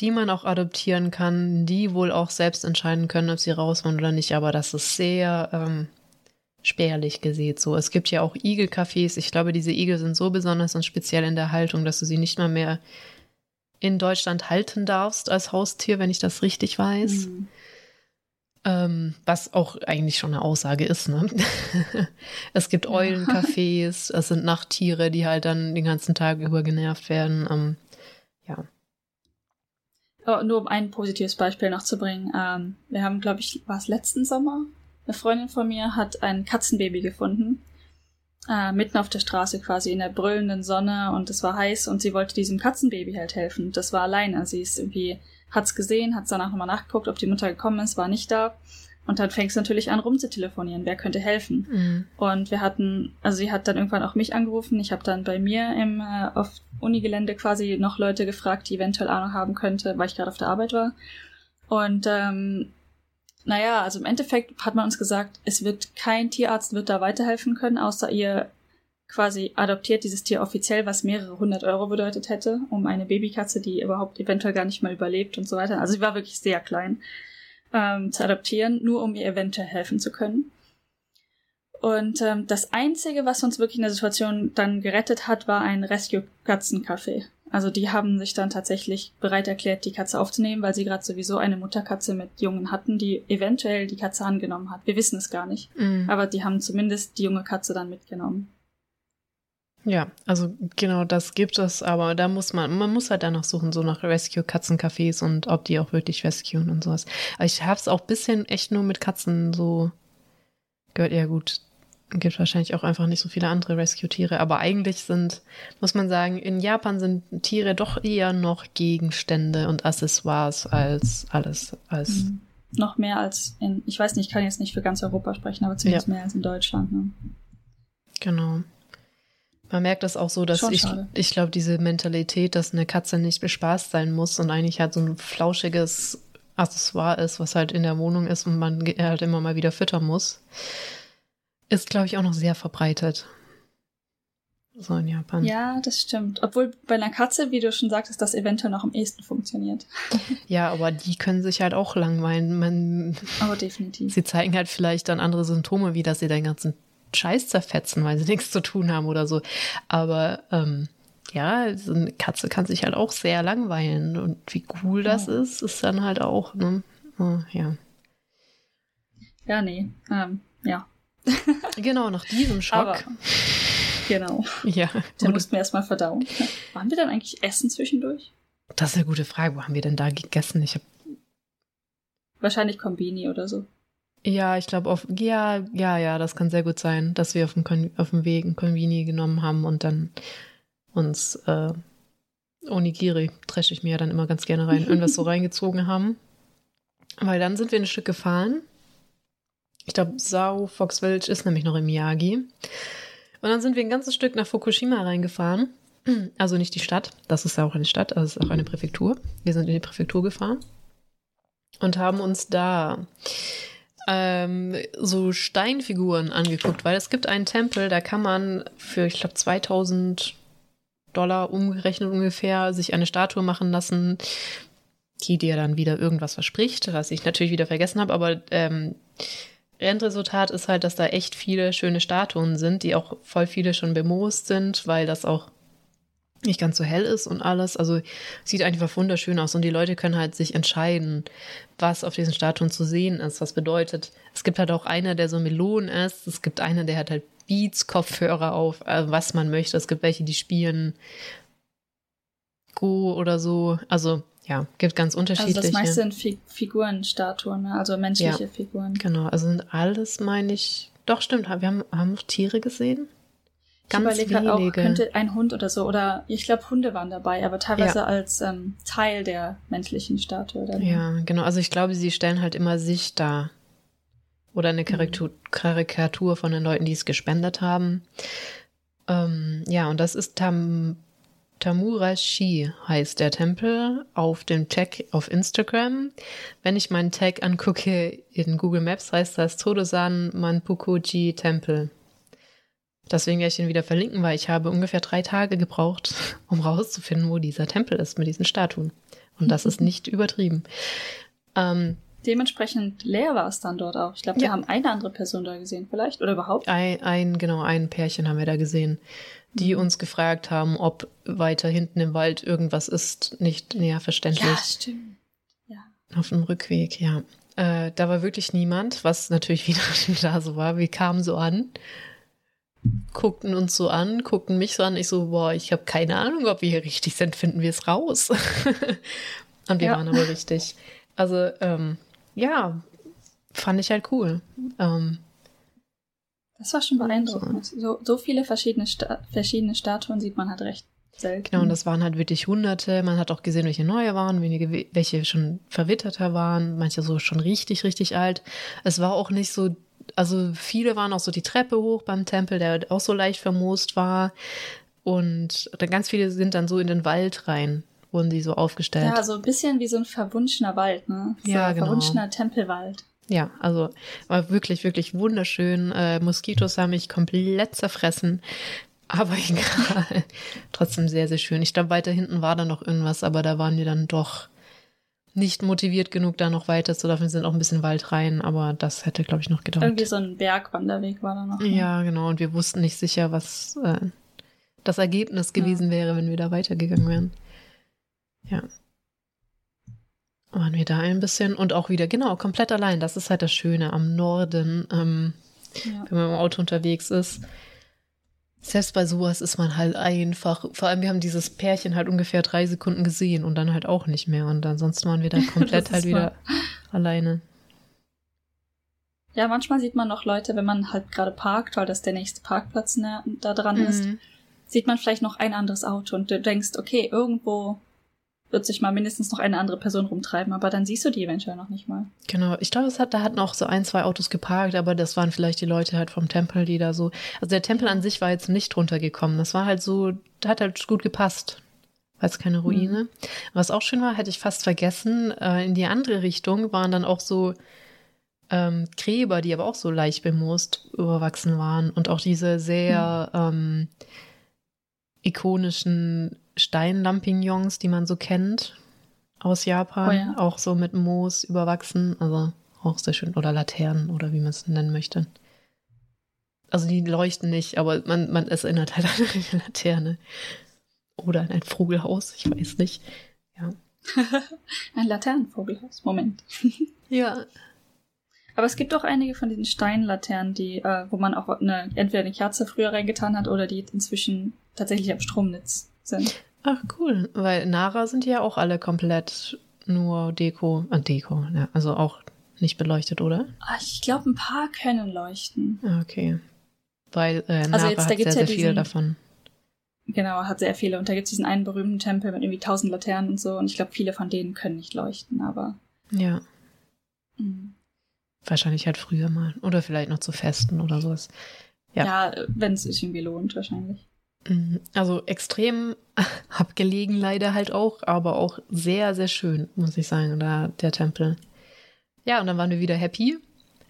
die man auch adoptieren kann, die wohl auch selbst entscheiden können, ob sie raus wollen oder nicht. Aber das ist sehr ähm, spärlich gesehen. So, es gibt ja auch Igelcafés. Ich glaube, diese Igel sind so besonders und speziell in der Haltung, dass du sie nicht mal mehr in Deutschland halten darfst als Haustier, wenn ich das richtig weiß. Mhm. Ähm, was auch eigentlich schon eine Aussage ist, ne? es gibt Eulencafés, es sind Nachttiere, die halt dann den ganzen Tag über genervt werden. Ähm, ja.
Aber nur um ein positives Beispiel noch zu bringen. Ähm, wir haben, glaube ich, war es letzten Sommer? Eine Freundin von mir hat ein Katzenbaby gefunden. Äh, mitten auf der Straße quasi in der brüllenden Sonne und es war heiß und sie wollte diesem Katzenbaby halt helfen. Das war alleine. Sie ist irgendwie hat's gesehen, hat's danach nochmal nachgeguckt, ob die Mutter gekommen ist, war nicht da. Und dann fängst du natürlich an rumzutelefonieren, wer könnte helfen. Mhm. Und wir hatten, also sie hat dann irgendwann auch mich angerufen. Ich habe dann bei mir im äh, auf Unigelände quasi noch Leute gefragt, die eventuell Ahnung haben könnte, weil ich gerade auf der Arbeit war. Und ähm, naja, also im Endeffekt hat man uns gesagt, es wird kein Tierarzt wird da weiterhelfen können, außer ihr quasi adoptiert dieses Tier offiziell, was mehrere hundert Euro bedeutet hätte, um eine Babykatze, die überhaupt eventuell gar nicht mal überlebt und so weiter. Also sie war wirklich sehr klein, ähm, zu adoptieren, nur um ihr eventuell helfen zu können. Und ähm, das Einzige, was uns wirklich in der Situation dann gerettet hat, war ein Rescue-Katzencafé. Also die haben sich dann tatsächlich bereit erklärt, die Katze aufzunehmen, weil sie gerade sowieso eine Mutterkatze mit Jungen hatten, die eventuell die Katze angenommen hat. Wir wissen es gar nicht. Mm. Aber die haben zumindest die junge Katze dann mitgenommen.
Ja, also genau das gibt es, aber da muss man, man muss halt danach suchen, so nach Rescue-Katzencafés und ob die auch wirklich rescuen und sowas. Aber ich habe es auch bisschen echt nur mit Katzen so gehört. Ja gut, gibt wahrscheinlich auch einfach nicht so viele andere Rescue-Tiere, aber eigentlich sind, muss man sagen, in Japan sind Tiere doch eher noch Gegenstände und Accessoires als alles, als. Mhm.
Noch mehr als in, ich weiß nicht, ich kann jetzt nicht für ganz Europa sprechen, aber zumindest ja. mehr als in Deutschland. Ne?
Genau. Man merkt das auch so, dass Schon ich, schade. ich glaube, diese Mentalität, dass eine Katze nicht bespaßt sein muss und eigentlich halt so ein flauschiges Accessoire ist, was halt in der Wohnung ist und man halt immer mal wieder füttern muss, ist, glaube ich, auch noch sehr verbreitet. So in Japan.
Ja, das stimmt. Obwohl bei einer Katze, wie du schon sagtest, das eventuell noch am ehesten funktioniert.
Ja, aber die können sich halt auch langweilen. Man,
aber definitiv.
Sie zeigen halt vielleicht dann andere Symptome, wie dass sie den ganzen Scheiß zerfetzen, weil sie nichts zu tun haben oder so. Aber ähm, ja, so eine Katze kann sich halt auch sehr langweilen. Und wie cool das oh. ist, ist dann halt auch, ne? Oh, ja.
Ja, nee. Ähm, ja.
genau, nach diesem Schock. Aber,
genau.
Ja.
Den mussten wir erstmal verdauen. Waren wir dann eigentlich essen zwischendurch?
Das ist eine gute Frage. Wo haben wir denn da gegessen? Ich habe
Wahrscheinlich Kombini oder so.
Ja, ich glaube auf ja, ja, ja, das kann sehr gut sein, dass wir auf dem, auf dem Weg ein Convini genommen haben und dann uns äh, Onigiri, dresche ich mir ja dann immer ganz gerne rein, irgendwas so reingezogen haben. Weil dann sind wir ein Stück gefahren. Ich glaube, Sao Fox Village ist nämlich noch im Miyagi. Und dann sind wir ein ganzes Stück nach Fukushima reingefahren. Also nicht die Stadt, das ist ja auch eine Stadt, es ist auch eine Präfektur. Wir sind in die Präfektur gefahren und haben uns da ähm, so Steinfiguren angeguckt, weil es gibt einen Tempel, da kann man für, ich glaube, 2000 Dollar umgerechnet ungefähr sich eine Statue machen lassen, die dir dann wieder irgendwas verspricht, was ich natürlich wieder vergessen habe, aber ähm, Endresultat ist halt, dass da echt viele schöne Statuen sind, die auch voll viele schon bemoost sind, weil das auch nicht ganz so hell ist und alles. Also sieht einfach wunderschön aus und die Leute können halt sich entscheiden, was auf diesen Statuen zu sehen ist. Was bedeutet, es gibt halt auch einer, der so Melonen ist. Es gibt einer, der hat halt Beats, Kopfhörer auf, äh, was man möchte. Es gibt welche, die spielen Go oder so. Also ja, gibt ganz unterschiedliche. Also
das meiste sind Fi Figurenstatuen, ne? also menschliche ja, Figuren.
Genau, also sind alles, meine ich. Doch, stimmt, wir haben, haben noch Tiere gesehen.
Ganz ich überlege auch, könnte ein Hund oder so, oder ich glaube, Hunde waren dabei, aber teilweise ja. als ähm, Teil der menschlichen Statue. Dann.
Ja, genau. Also ich glaube, sie stellen halt immer sich dar. Oder eine Karikatur, mhm. Karikatur von den Leuten, die es gespendet haben. Ähm, ja, und das ist Tam, Tamurashi heißt der Tempel auf dem Tag auf Instagram. Wenn ich meinen Tag angucke in Google Maps, heißt das Todosan Manpukuji Tempel. Deswegen werde ich ihn wieder verlinken, weil ich habe ungefähr drei Tage gebraucht, um rauszufinden, wo dieser Tempel ist mit diesen Statuen. Und das ist nicht übertrieben. Ähm,
Dementsprechend leer war es dann dort auch. Ich glaube, wir ja. haben eine andere Person da gesehen, vielleicht oder überhaupt.
Ein, ein, genau, ein Pärchen haben wir da gesehen, die uns gefragt haben, ob weiter hinten im Wald irgendwas ist, nicht näher verständlich. Ja,
stimmt. Ja.
Auf dem Rückweg, ja. Äh, da war wirklich niemand, was natürlich wieder da so war. Wir kamen so an, guckten uns so an, guckten mich so an. Ich so, boah, ich habe keine Ahnung, ob wir hier richtig sind, finden wir es raus. Und wir ja. waren aber richtig. Also, ähm, ja, fand ich halt cool. Ähm,
das war schon beeindruckend. So, so viele verschiedene, Sta verschiedene Statuen sieht man halt recht selten.
Genau, und das waren halt wirklich hunderte. Man hat auch gesehen, welche neue waren, wenige, welche schon verwitterter waren, manche so schon richtig, richtig alt. Es war auch nicht so, also viele waren auch so die Treppe hoch beim Tempel, der auch so leicht vermoost war. Und dann ganz viele sind dann so in den Wald rein wurden die so aufgestellt.
Ja, so ein bisschen wie so ein verwunschener Wald, ne? So ja, genau. Verwunschener Tempelwald.
Ja, also war wirklich, wirklich wunderschön. Äh, Moskitos haben mich komplett zerfressen. Aber egal. Trotzdem sehr, sehr schön. Ich glaube, weiter hinten war da noch irgendwas, aber da waren wir dann doch nicht motiviert genug, da noch weiter zu laufen. Wir sind auch ein bisschen Wald rein, aber das hätte, glaube ich, noch gedauert.
Irgendwie so ein Bergwanderweg war da noch.
Ne? Ja, genau. Und wir wussten nicht sicher, was äh, das Ergebnis gewesen ja. wäre, wenn wir da weitergegangen wären. Ja. Waren wir da ein bisschen und auch wieder, genau, komplett allein. Das ist halt das Schöne am Norden, ähm, ja. wenn man im Auto unterwegs ist. Selbst bei sowas ist man halt einfach, vor allem wir haben dieses Pärchen halt ungefähr drei Sekunden gesehen und dann halt auch nicht mehr. Und ansonsten waren wir dann komplett halt wieder alleine.
Ja, manchmal sieht man noch Leute, wenn man halt gerade parkt, weil das der nächste Parkplatz da dran mhm. ist, sieht man vielleicht noch ein anderes Auto und du denkst, okay, irgendwo wird sich mal mindestens noch eine andere Person rumtreiben, aber dann siehst du die eventuell noch nicht mal.
Genau, ich glaube, es hat, da hatten auch so ein, zwei Autos geparkt, aber das waren vielleicht die Leute halt vom Tempel, die da so. Also der Tempel an sich war jetzt nicht runtergekommen. Das war halt so, hat halt gut gepasst. War jetzt keine Ruine. Mhm. Was auch schön war, hätte ich fast vergessen, äh, in die andere Richtung waren dann auch so ähm, Gräber, die aber auch so leicht bemoost überwachsen waren und auch diese sehr mhm. ähm, ikonischen Steinlampignons, die man so kennt aus Japan, oh ja. auch so mit Moos überwachsen, also auch sehr schön oder Laternen oder wie man es nennen möchte. Also die leuchten nicht, aber man, man es erinnert halt an eine Laterne oder an ein Vogelhaus, ich weiß nicht. Ja.
ein Laternenvogelhaus, Moment.
ja.
Aber es gibt auch einige von diesen Steinlaternen, die, äh, wo man auch eine, entweder eine Kerze früher reingetan hat oder die inzwischen tatsächlich am Stromnetz sind.
Ach cool, weil Nara sind ja auch alle komplett nur Deko, äh, Deko, ja, also auch nicht beleuchtet, oder?
Ah, ich glaube, ein paar können leuchten.
Ah, okay. Weil äh, Nara also jetzt, hat sehr, sehr diesen, viele davon.
Genau, hat sehr viele. Und da gibt es diesen einen berühmten Tempel mit irgendwie tausend Laternen und so. Und ich glaube, viele von denen können nicht leuchten, aber.
Ja. Mhm. Wahrscheinlich halt früher mal. Oder vielleicht noch zu Festen oder sowas.
Ja, ja wenn es sich irgendwie lohnt, wahrscheinlich.
Mhm. Also extrem abgelegen leider halt auch, aber auch sehr, sehr schön, muss ich sagen, da, der Tempel. Ja, und dann waren wir wieder happy.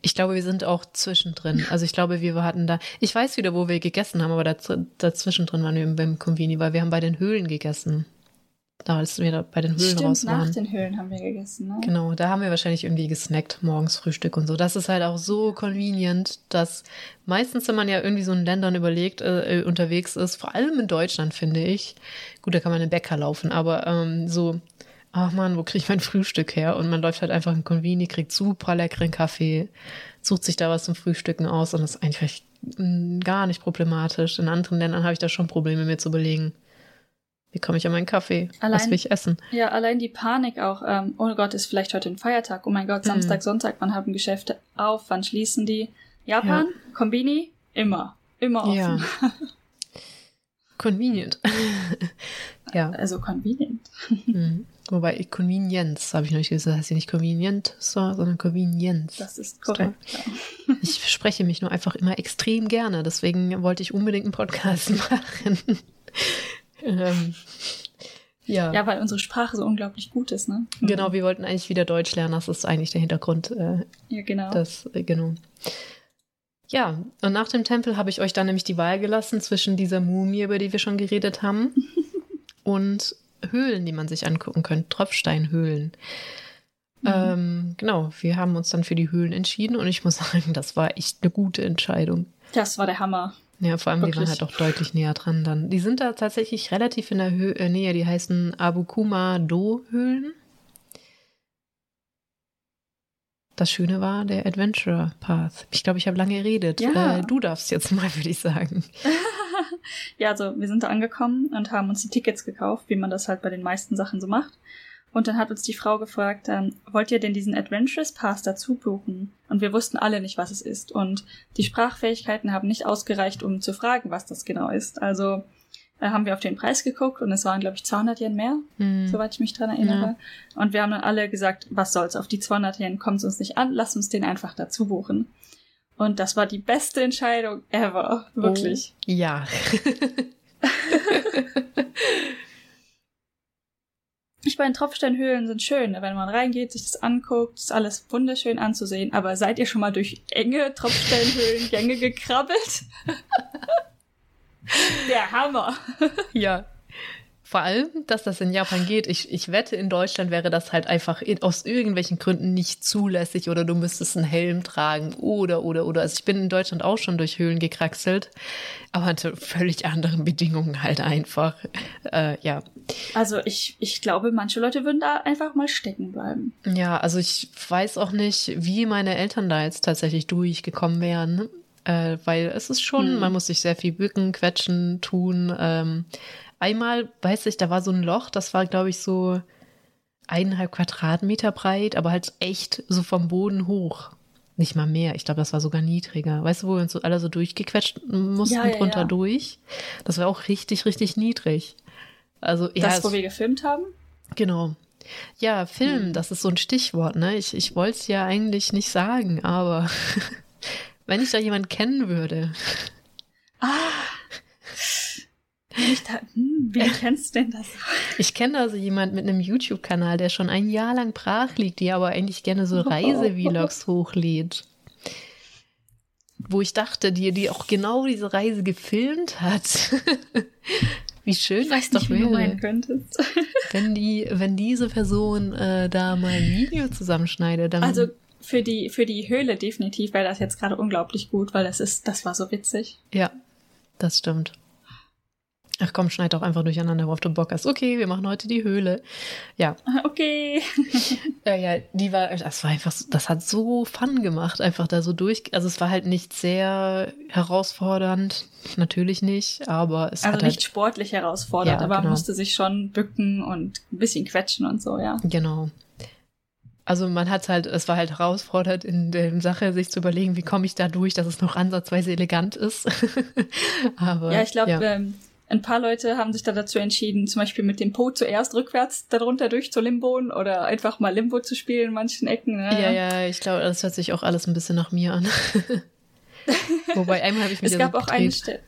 Ich glaube, wir sind auch zwischendrin. Also ich glaube, wir hatten da, ich weiß wieder, wo wir gegessen haben, aber dazwischen drin waren wir beim Convini, weil wir haben bei den Höhlen gegessen als wir bei den Höhlen
Stimmt,
raus waren.
nach den Höhlen haben wir gegessen, ne?
Genau, da haben wir wahrscheinlich irgendwie gesnackt, morgens Frühstück und so. Das ist halt auch so convenient, dass meistens, wenn man ja irgendwie so in Ländern überlegt, äh, unterwegs ist, vor allem in Deutschland, finde ich, gut, da kann man in den Bäcker laufen, aber ähm, so, ach man, wo kriege ich mein Frühstück her? Und man läuft halt einfach in Convini, kriegt super leckeren Kaffee, sucht sich da was zum Frühstücken aus und das ist eigentlich mm, gar nicht problematisch. In anderen Ländern habe ich da schon Probleme, mir zu überlegen, wie komme ich an meinen Kaffee? Allein, Was will ich essen?
Ja, allein die Panik auch. Ähm, oh Gott, ist vielleicht heute ein Feiertag. Oh mein Gott, Samstag, mhm. Sonntag, wann haben Geschäfte auf? Wann schließen die? Japan, ja. Kombini, immer. Immer offen. Ja.
Convenient.
ja. Also convenient.
Mhm. Wobei Convenience habe ich noch nicht gesagt, das heißt ja nicht convenient, sondern Convenience.
Das ist korrekt. Ja.
Ich spreche mich nur einfach immer extrem gerne, deswegen wollte ich unbedingt einen Podcast machen.
Ähm, ja. ja, weil unsere Sprache so unglaublich gut ist, ne?
Genau, wir wollten eigentlich wieder Deutsch lernen, das ist eigentlich der Hintergrund. Äh,
ja, genau.
Das, äh, genau. Ja, und nach dem Tempel habe ich euch dann nämlich die Wahl gelassen zwischen dieser Mumie, über die wir schon geredet haben, und Höhlen, die man sich angucken könnte, Tropfsteinhöhlen. Mhm. Ähm, genau, wir haben uns dann für die Höhlen entschieden und ich muss sagen, das war echt eine gute Entscheidung.
Das war der Hammer.
Ja, vor allem, Wirklich? die waren halt auch deutlich näher dran dann. Die sind da tatsächlich relativ in der Hö äh, Nähe, die heißen Abukuma-Do-Höhlen. Das Schöne war der Adventure Path. Ich glaube, ich habe lange geredet. Ja. Äh, du darfst jetzt mal, würde ich sagen.
ja, also wir sind da angekommen und haben uns die Tickets gekauft, wie man das halt bei den meisten Sachen so macht. Und dann hat uns die Frau gefragt, ähm, wollt ihr denn diesen Adventurous Pass dazu buchen? Und wir wussten alle nicht, was es ist. Und die Sprachfähigkeiten haben nicht ausgereicht, um zu fragen, was das genau ist. Also äh, haben wir auf den Preis geguckt und es waren, glaube ich, 200 Yen mehr, mhm. soweit ich mich dran erinnere. Ja. Und wir haben dann alle gesagt, was soll's, auf die 200 Yen kommt es uns nicht an, lass uns den einfach dazu buchen. Und das war die beste Entscheidung ever, wirklich.
Oh, ja.
Ich meine, Tropfsteinhöhlen sind schön, wenn man reingeht, sich das anguckt, ist alles wunderschön anzusehen. Aber seid ihr schon mal durch enge Tropfsteinhöhlengänge gekrabbelt? Der Hammer.
ja, vor allem, dass das in Japan geht. Ich, ich wette, in Deutschland wäre das halt einfach in, aus irgendwelchen Gründen nicht zulässig oder du müsstest einen Helm tragen oder, oder, oder. Also ich bin in Deutschland auch schon durch Höhlen gekraxelt, aber unter völlig anderen Bedingungen halt einfach. Äh, ja.
Also ich, ich glaube, manche Leute würden da einfach mal stecken bleiben.
Ja, also ich weiß auch nicht, wie meine Eltern da jetzt tatsächlich durchgekommen wären. Äh, weil es ist schon, hm. man muss sich sehr viel bücken, quetschen, tun. Ähm, einmal, weiß ich, da war so ein Loch, das war, glaube ich, so eineinhalb Quadratmeter breit, aber halt echt so vom Boden hoch. Nicht mal mehr. Ich glaube, das war sogar niedriger. Weißt du, wo wir uns so alle so durchgequetscht mussten, ja, ja, drunter ja. durch? Das war auch richtig, richtig niedrig. Also,
ja. Das, wo wir gefilmt haben?
Genau. Ja, Film, hm. das ist so ein Stichwort, ne? Ich, ich wollte es ja eigentlich nicht sagen, aber wenn ich da jemanden kennen würde.
Ah, ich da, hm, wie kennst du denn das?
Ich kenne also jemand mit einem YouTube-Kanal, der schon ein Jahr lang brach liegt, die aber eigentlich gerne so Reise-Vlogs hochlädt. Wo ich dachte, die, die auch genau diese Reise gefilmt hat. wie schön
ich das doch wäre.
wenn die, wenn diese Person äh, da mal ein Video zusammenschneidet, dann.
Also für die, für die Höhle definitiv wäre das jetzt gerade unglaublich gut, weil das ist, das war so witzig.
Ja, das stimmt. Ach komm, schneid doch einfach durcheinander, worauf du Bock hast. Okay, wir machen heute die Höhle. Ja.
Okay.
ja, ja, die war, das war einfach, das hat so Fun gemacht, einfach da so durch. Also es war halt nicht sehr herausfordernd, natürlich nicht, aber es
also
hat
nicht halt, sportlich herausfordernd, ja, aber genau. musste sich schon bücken und ein bisschen quetschen und so, ja.
Genau. Also man hat halt, es war halt herausfordernd in der Sache, sich zu überlegen, wie komme ich da durch, dass es noch ansatzweise elegant ist. aber
ja, ich glaube, ja. ähm, ein paar Leute haben sich da dazu entschieden, zum Beispiel mit dem Po zuerst rückwärts darunter durch zu Limboen oder einfach mal Limbo zu spielen in manchen Ecken. Ne?
Ja, ja, ich glaube, das hört sich auch alles ein bisschen nach mir an. Wobei einmal habe ich mich
Es gab so auch eine Stelle.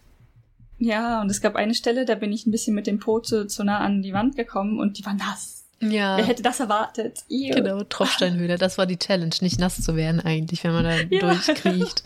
Ja, und es gab eine Stelle, da bin ich ein bisschen mit dem Po zu, zu nah an die Wand gekommen und die war nass. Ja. Wer hätte das erwartet?
Ew. Genau, Tropfsteinhöhle. Das war die Challenge, nicht nass zu werden eigentlich, wenn man da ja. durchkriecht.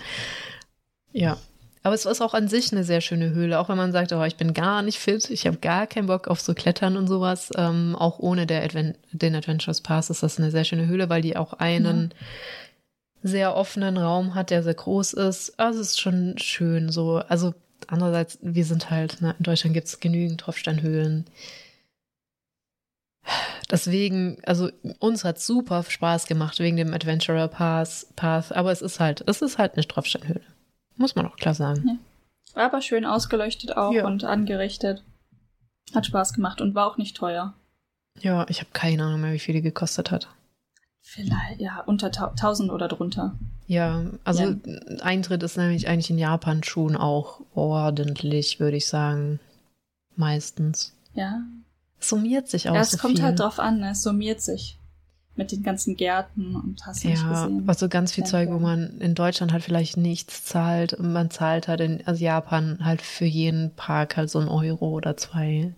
Ja. Aber es ist auch an sich eine sehr schöne Höhle, auch wenn man sagt, oh, ich bin gar nicht fit, ich habe gar keinen Bock auf so Klettern und sowas. Ähm, auch ohne der Advent den Adventures Pass ist das eine sehr schöne Höhle, weil die auch einen ja. sehr offenen Raum hat, der sehr groß ist. Also es ist schon schön so. Also andererseits, wir sind halt, ne, in Deutschland gibt es genügend Tropfsteinhöhlen. Deswegen, also uns hat super Spaß gemacht wegen dem Adventurer Pass, Path, aber es ist halt, es ist halt eine Tropfsteinhöhle. Muss man auch klar sagen.
Ja. Aber schön ausgeleuchtet auch ja. und angerichtet. Hat Spaß gemacht und war auch nicht teuer.
Ja, ich habe keine Ahnung mehr, wie viel die gekostet hat.
Vielleicht, ja, unter 1000 oder drunter.
Ja, also ja. Eintritt ist nämlich eigentlich in Japan schon auch ordentlich, würde ich sagen. Meistens.
Ja.
Es summiert sich auch.
Ja, es
so
kommt
viel.
halt drauf an, ne? es summiert sich mit den ganzen Gärten und hast ja, nicht gesehen.
Also ganz viel Zeug, wo man in Deutschland halt vielleicht nichts zahlt und man zahlt halt in also Japan halt für jeden Park halt so ein Euro oder zwei.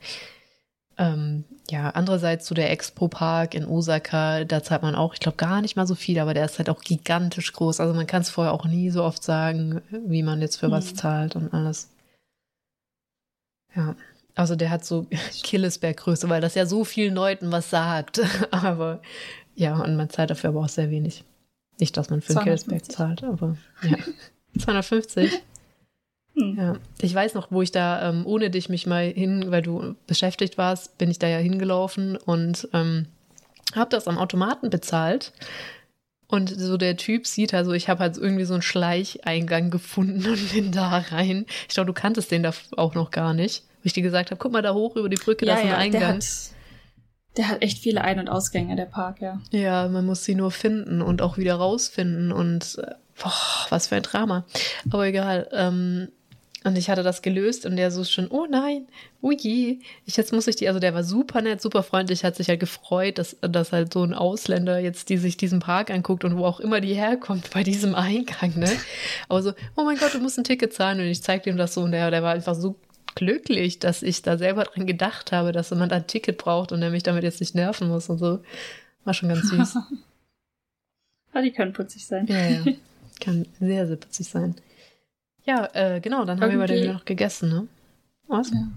Ähm, ja, andererseits so der Expo-Park in Osaka, da zahlt man auch, ich glaube, gar nicht mal so viel, aber der ist halt auch gigantisch groß. Also man kann es vorher auch nie so oft sagen, wie man jetzt für hm. was zahlt und alles. Ja. Also der hat so Killesberg-Größe, weil das ja so vielen Leuten was sagt. aber ja, und man zahlt dafür aber auch sehr wenig. Nicht, dass man für einen Killesberg zahlt, aber ja. 250. Hm. Ja, ich weiß noch, wo ich da ähm, ohne dich mich mal hin, weil du beschäftigt warst, bin ich da ja hingelaufen und ähm, habe das am Automaten bezahlt. Und so der Typ sieht also, ich habe halt irgendwie so einen Schleicheingang gefunden und bin da rein. Ich glaube, du kanntest den da auch noch gar nicht. Wo ich dir gesagt habe, guck mal da hoch über die Brücke, ja, da ist ein ja, Eingang.
Der hat, der hat echt viele Ein- und Ausgänge, der Park, ja.
Ja, man muss sie nur finden und auch wieder rausfinden und äh, boah, was für ein Drama. Aber egal. Ähm, und ich hatte das gelöst und der so schon, oh nein, oh je, ich, jetzt muss ich die, also der war super nett, super freundlich, hat sich halt gefreut, dass, dass halt so ein Ausländer jetzt, die sich diesen Park anguckt und wo auch immer die herkommt bei diesem Eingang, ne? Aber so, oh mein Gott, du musst ein Ticket zahlen und ich zeigte ihm das so und der, der war einfach so glücklich, dass ich da selber dran gedacht habe, dass jemand ein Ticket braucht und der mich damit jetzt nicht nerven muss und so. War schon ganz süß.
ja, die können putzig sein.
Ja, ja. Kann sehr, sehr putzig sein. Ja, äh, genau, dann haben wir bei der noch gegessen, ne? Was? Ja.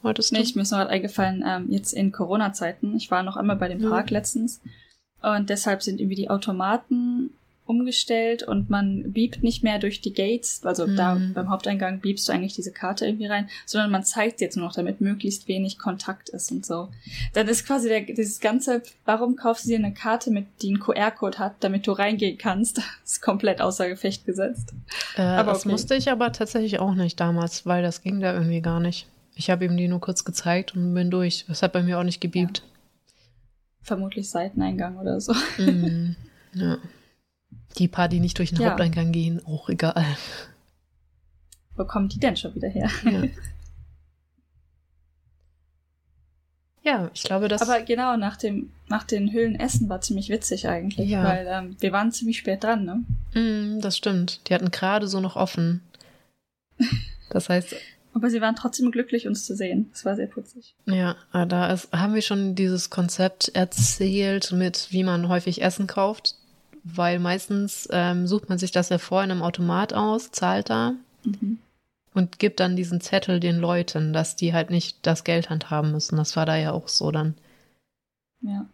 Wolltest du? Nee, ich, mir ist noch eingefallen, ähm, jetzt in Corona-Zeiten, ich war noch einmal bei dem Park ja. letztens und deshalb sind irgendwie die Automaten umgestellt und man biebt nicht mehr durch die Gates, also mhm. da beim Haupteingang biebst du eigentlich diese Karte irgendwie rein, sondern man zeigt jetzt nur noch, damit möglichst wenig Kontakt ist und so. Dann ist quasi der, dieses ganze, warum kaufst du dir eine Karte mit, die einen QR-Code hat, damit du reingehen kannst, ist komplett außer Gefecht gesetzt.
Äh, aber das okay. musste ich aber tatsächlich auch nicht damals, weil das ging da irgendwie gar nicht. Ich habe ihm die nur kurz gezeigt und bin durch. Das hat bei mir auch nicht gebiebt. Ja.
Vermutlich Seiteneingang oder so.
Mm, ja. Die paar, die nicht durch den ja. Haupteingang gehen, auch egal.
Wo kommen die denn schon wieder her? Ja.
ja, ich glaube, das.
Aber genau, nach dem, nach den Höhlen essen war ziemlich witzig eigentlich, ja. weil ähm, wir waren ziemlich spät dran, ne?
Mm, das stimmt. Die hatten gerade so noch offen. Das heißt.
Aber sie waren trotzdem glücklich, uns zu sehen. Das war sehr putzig.
Ja, da ist, haben wir schon dieses Konzept erzählt mit, wie man häufig Essen kauft weil meistens ähm, sucht man sich das ja vor in einem Automat aus, zahlt da mhm. und gibt dann diesen Zettel den Leuten, dass die halt nicht das Geld handhaben müssen. Das war da ja auch so dann.
Ja.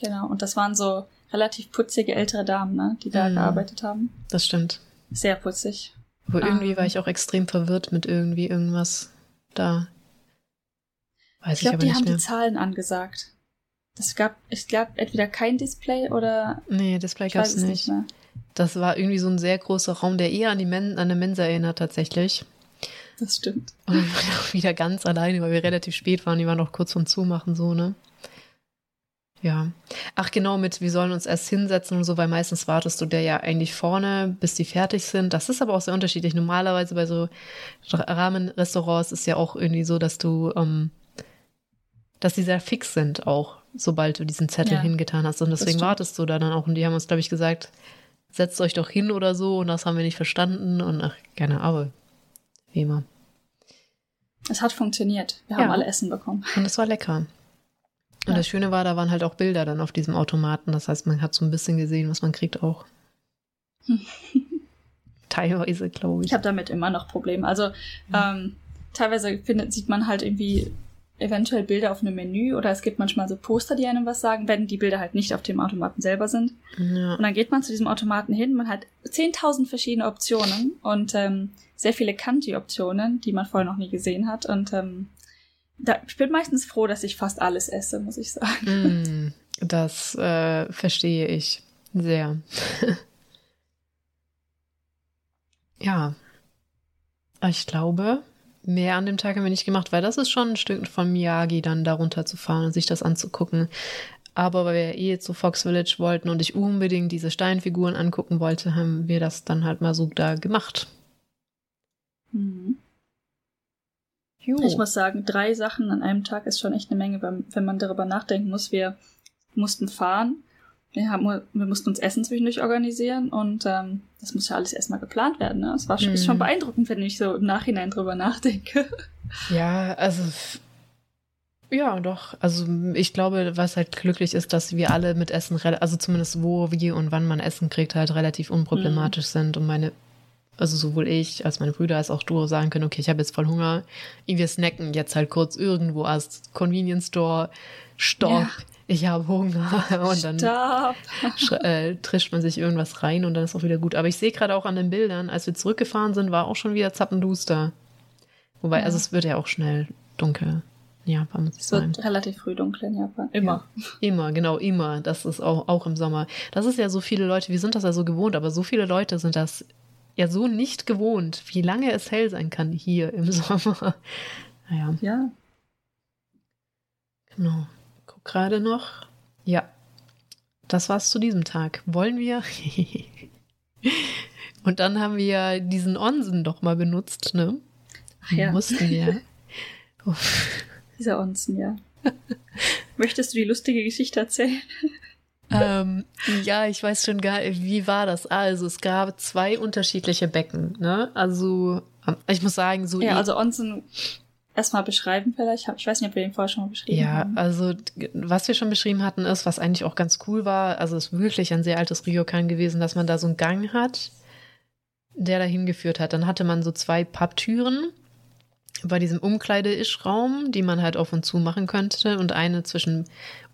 Genau, und das waren so relativ putzige ältere Damen, ne, die da mhm. gearbeitet haben.
Das stimmt.
Sehr putzig.
Aber irgendwie um, war ich auch extrem verwirrt mit irgendwie irgendwas da.
Weiß ich, glaub, ich aber die haben mehr. die Zahlen angesagt. Das gab, es gab entweder kein Display oder.
Nee, Display gab es nicht. nicht das war irgendwie so ein sehr großer Raum, der eher an die Men an eine Mensa erinnert tatsächlich.
Das stimmt.
Und wir waren auch wieder ganz alleine, weil wir relativ spät waren. Die waren noch kurz vom Zumachen so, ne? Ja. Ach genau, mit wir sollen uns erst hinsetzen und so, weil meistens wartest du der ja eigentlich vorne, bis die fertig sind. Das ist aber auch sehr unterschiedlich. Normalerweise bei so Rahmenrestaurants ist ja auch irgendwie so, dass du, ähm, dass die sehr fix sind auch sobald du diesen Zettel ja, hingetan hast. Und deswegen wartest du da dann auch. Und die haben uns, glaube ich, gesagt, setzt euch doch hin oder so. Und das haben wir nicht verstanden. Und ach, keine Ahnung. Wie immer.
Es hat funktioniert. Wir haben ja. alle Essen bekommen.
Und es war lecker. Und ja. das Schöne war, da waren halt auch Bilder dann auf diesem Automaten. Das heißt, man hat so ein bisschen gesehen, was man kriegt auch. Teilweise, glaube ich.
Ich habe damit immer noch Probleme. Also ähm, teilweise findet, sieht man halt irgendwie eventuell Bilder auf einem Menü oder es gibt manchmal so Poster, die einem was sagen, wenn die Bilder halt nicht auf dem Automaten selber sind. Ja. Und dann geht man zu diesem Automaten hin, man hat 10.000 verschiedene Optionen und ähm, sehr viele Kanji-Optionen, die man vorher noch nie gesehen hat. Und ähm, da, ich bin meistens froh, dass ich fast alles esse, muss ich sagen.
Mm, das äh, verstehe ich sehr. ja. Ich glaube, mehr an dem Tag haben wir nicht gemacht, weil das ist schon ein Stück von Miyagi, dann darunter zu fahren und sich das anzugucken. Aber weil wir eh jetzt so Fox Village wollten und ich unbedingt diese Steinfiguren angucken wollte, haben wir das dann halt mal so da gemacht.
Mhm. Ich muss sagen, drei Sachen an einem Tag ist schon echt eine Menge, wenn man darüber nachdenken muss. Wir mussten fahren, wir, haben, wir mussten uns Essen zwischendurch organisieren und ähm, das muss ja alles erstmal geplant werden. Ne? Das war schon, mhm. ist schon mhm. beeindruckend, wenn ich so im Nachhinein drüber nachdenke.
Ja, also ja, doch. Also ich glaube, was halt glücklich ist, dass wir alle mit Essen, also zumindest wo, wie und wann man Essen kriegt, halt relativ unproblematisch mhm. sind. Und meine also sowohl ich als meine Brüder als auch du sagen können, okay, ich habe jetzt voll Hunger, wir snacken jetzt halt kurz irgendwo als Convenience Store, stopp, ja. Ich habe Hunger und dann äh, trischt man sich irgendwas rein und dann ist auch wieder gut. Aber ich sehe gerade auch an den Bildern, als wir zurückgefahren sind, war auch schon wieder zappenduster. Wobei, ja. also es wird ja auch schnell dunkel. Japan, muss ich
es
sagen.
wird relativ früh dunkel in Japan. Immer.
Ja, immer, genau, immer. Das ist auch, auch im Sommer. Das ist ja so viele Leute, wir sind das ja so gewohnt, aber so viele Leute sind das ja so nicht gewohnt, wie lange es hell sein kann hier im Sommer. Naja.
Ja.
Genau. Guck gerade noch. Ja. Das war's zu diesem Tag. Wollen wir? Und dann haben wir diesen Onsen doch mal benutzt, ne?
Ach ja.
Mussten wir.
Dieser Onsen, ja. Möchtest du die lustige Geschichte erzählen?
ähm, ja, ich weiß schon gar, wie war das? Also es gab zwei unterschiedliche Becken, ne? Also ich muss sagen, so.
Ja, also Onsen erstmal beschreiben vielleicht. Ich weiß nicht, ob wir den vorher schon mal beschrieben
ja,
haben.
Ja, also was wir schon beschrieben hatten, ist, was eigentlich auch ganz cool war. Also es ist wirklich ein sehr altes Ryokan gewesen, dass man da so einen Gang hat, der dahin geführt hat. Dann hatte man so zwei Papptüren bei diesem Umkleide-Isch-Raum, die man halt auf und zu machen könnte und eine zwischen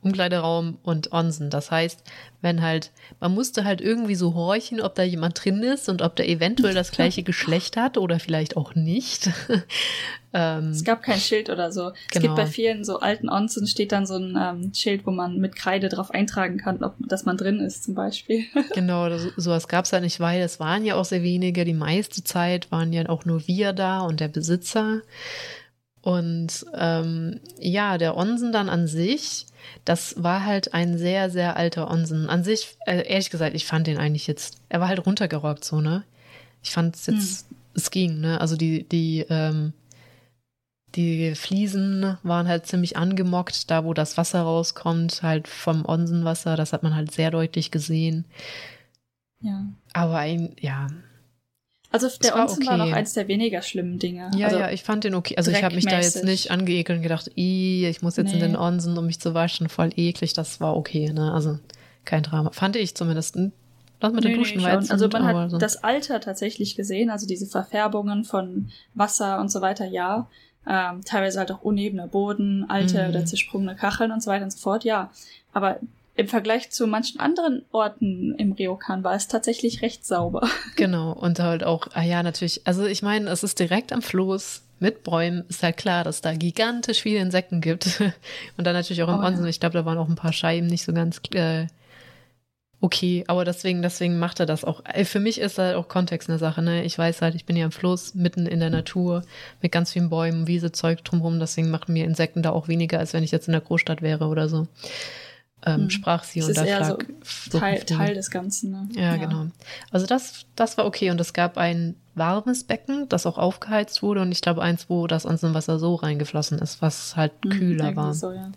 Umkleideraum und Onsen. Das heißt, wenn halt, man musste halt irgendwie so horchen, ob da jemand drin ist und ob der eventuell das gleiche Geschlecht hat oder vielleicht auch nicht.
ähm, es gab kein Schild oder so. Genau. Es gibt genau. bei vielen so alten Onsen steht dann so ein ähm, Schild, wo man mit Kreide drauf eintragen kann, ob dass man drin ist zum Beispiel.
genau, das, sowas gab es halt nicht, weil es waren ja auch sehr wenige. Die meiste Zeit waren ja auch nur wir da und der Besitzer. Und ähm, ja, der Onsen dann an sich, das war halt ein sehr, sehr alter Onsen. An sich, äh, ehrlich gesagt, ich fand den eigentlich jetzt, er war halt runtergerockt, so, ne? Ich fand es jetzt, hm. es ging, ne? Also die, die, ähm, die Fliesen waren halt ziemlich angemockt, da wo das Wasser rauskommt, halt vom Onsenwasser, das hat man halt sehr deutlich gesehen.
Ja.
Aber ein, ja,
also der war Onsen okay. war noch eins der weniger schlimmen Dinge.
Ja,
also
ja, ich fand den okay. Also ich habe mich da jetzt nicht angeekelt und gedacht, ich muss jetzt nee. in den Onsen, um mich zu waschen, voll eklig. Das war okay, ne? Also kein Drama. Fand ich zumindest. Das mit nee, den Duschen nee, jetzt
Also man hat so. das Alter tatsächlich gesehen, also diese Verfärbungen von Wasser und so weiter, ja. Ähm, teilweise halt auch unebener Boden, alte mhm. oder zersprungene Kacheln und so weiter und so fort, ja. Aber im Vergleich zu manchen anderen Orten im Ryokan war es tatsächlich recht sauber.
Genau, und halt auch, ah ja, natürlich, also ich meine, es ist direkt am Floß mit Bäumen, ist halt klar, dass da gigantisch viele Insekten gibt. Und dann natürlich auch im oh, Onsen, ja. ich glaube, da waren auch ein paar Scheiben nicht so ganz äh, okay, aber deswegen, deswegen macht er das auch. Äh, für mich ist halt auch Kontext eine Sache, ne? Ich weiß halt, ich bin ja am Floß, mitten in der Natur, mit ganz vielen Bäumen, Wiese, Zeug drumherum, deswegen machen mir Insekten da auch weniger, als wenn ich jetzt in der Großstadt wäre oder so ähm, hm. sprach sie das und da
lag so Teil, Teil, des Ganzen. Ne?
Ja, ja, genau. Also das, das war okay und es gab ein warmes Becken, das auch aufgeheizt wurde und ich glaube eins, wo das Wasser so reingeflossen ist, was halt hm, kühler war. So, ja.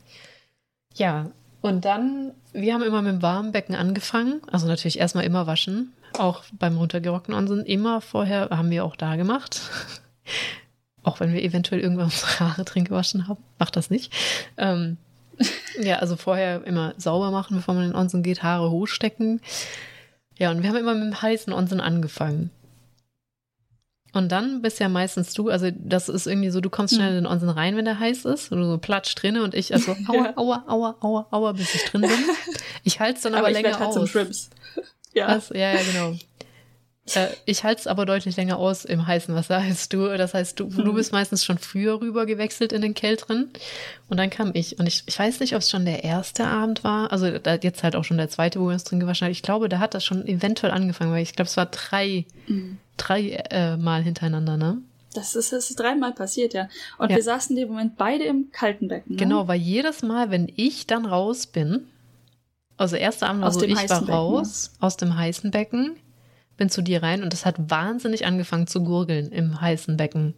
ja, und dann, wir haben immer mit dem warmen Becken angefangen, also natürlich erstmal immer waschen, auch beim runtergerockten Onsen, immer vorher haben wir auch da gemacht. auch wenn wir eventuell irgendwann unsere Haare drin gewaschen haben, macht das nicht. Ähm, ja, also vorher immer sauber machen, bevor man in den Onsen geht, Haare hochstecken. Ja, und wir haben immer mit dem heißen Onsen angefangen. Und dann bist ja meistens du, also das ist irgendwie so, du kommst schnell hm. in den Onsen rein, wenn der heiß ist, und du so platsch drinne und ich also aua, aua, aua, aua, aua, bis ich drin bin. Ich halte es dann aber, aber länger halt aus. Shrimps. Ja. Also, ja, ja, genau. Äh, ich halte es aber deutlich länger aus im heißen Wasser als du. Das heißt, du, du mhm. bist meistens schon früher rüber gewechselt in den kälteren. Und dann kam ich. Und ich, ich weiß nicht, ob es schon der erste Abend war. Also jetzt halt auch schon der zweite, wo wir uns drin gewaschen haben. Ich glaube, da hat das schon eventuell angefangen, weil ich glaube, es war drei, mhm. drei äh, Mal hintereinander, ne?
Das ist, das ist dreimal passiert, ja. Und ja. wir saßen in dem Moment beide im kalten Becken. Ne?
Genau, weil jedes Mal, wenn ich dann raus bin, also erster Abend war so, ich war raus Becken, aus dem heißen Becken bin zu dir rein und es hat wahnsinnig angefangen zu gurgeln im heißen Becken.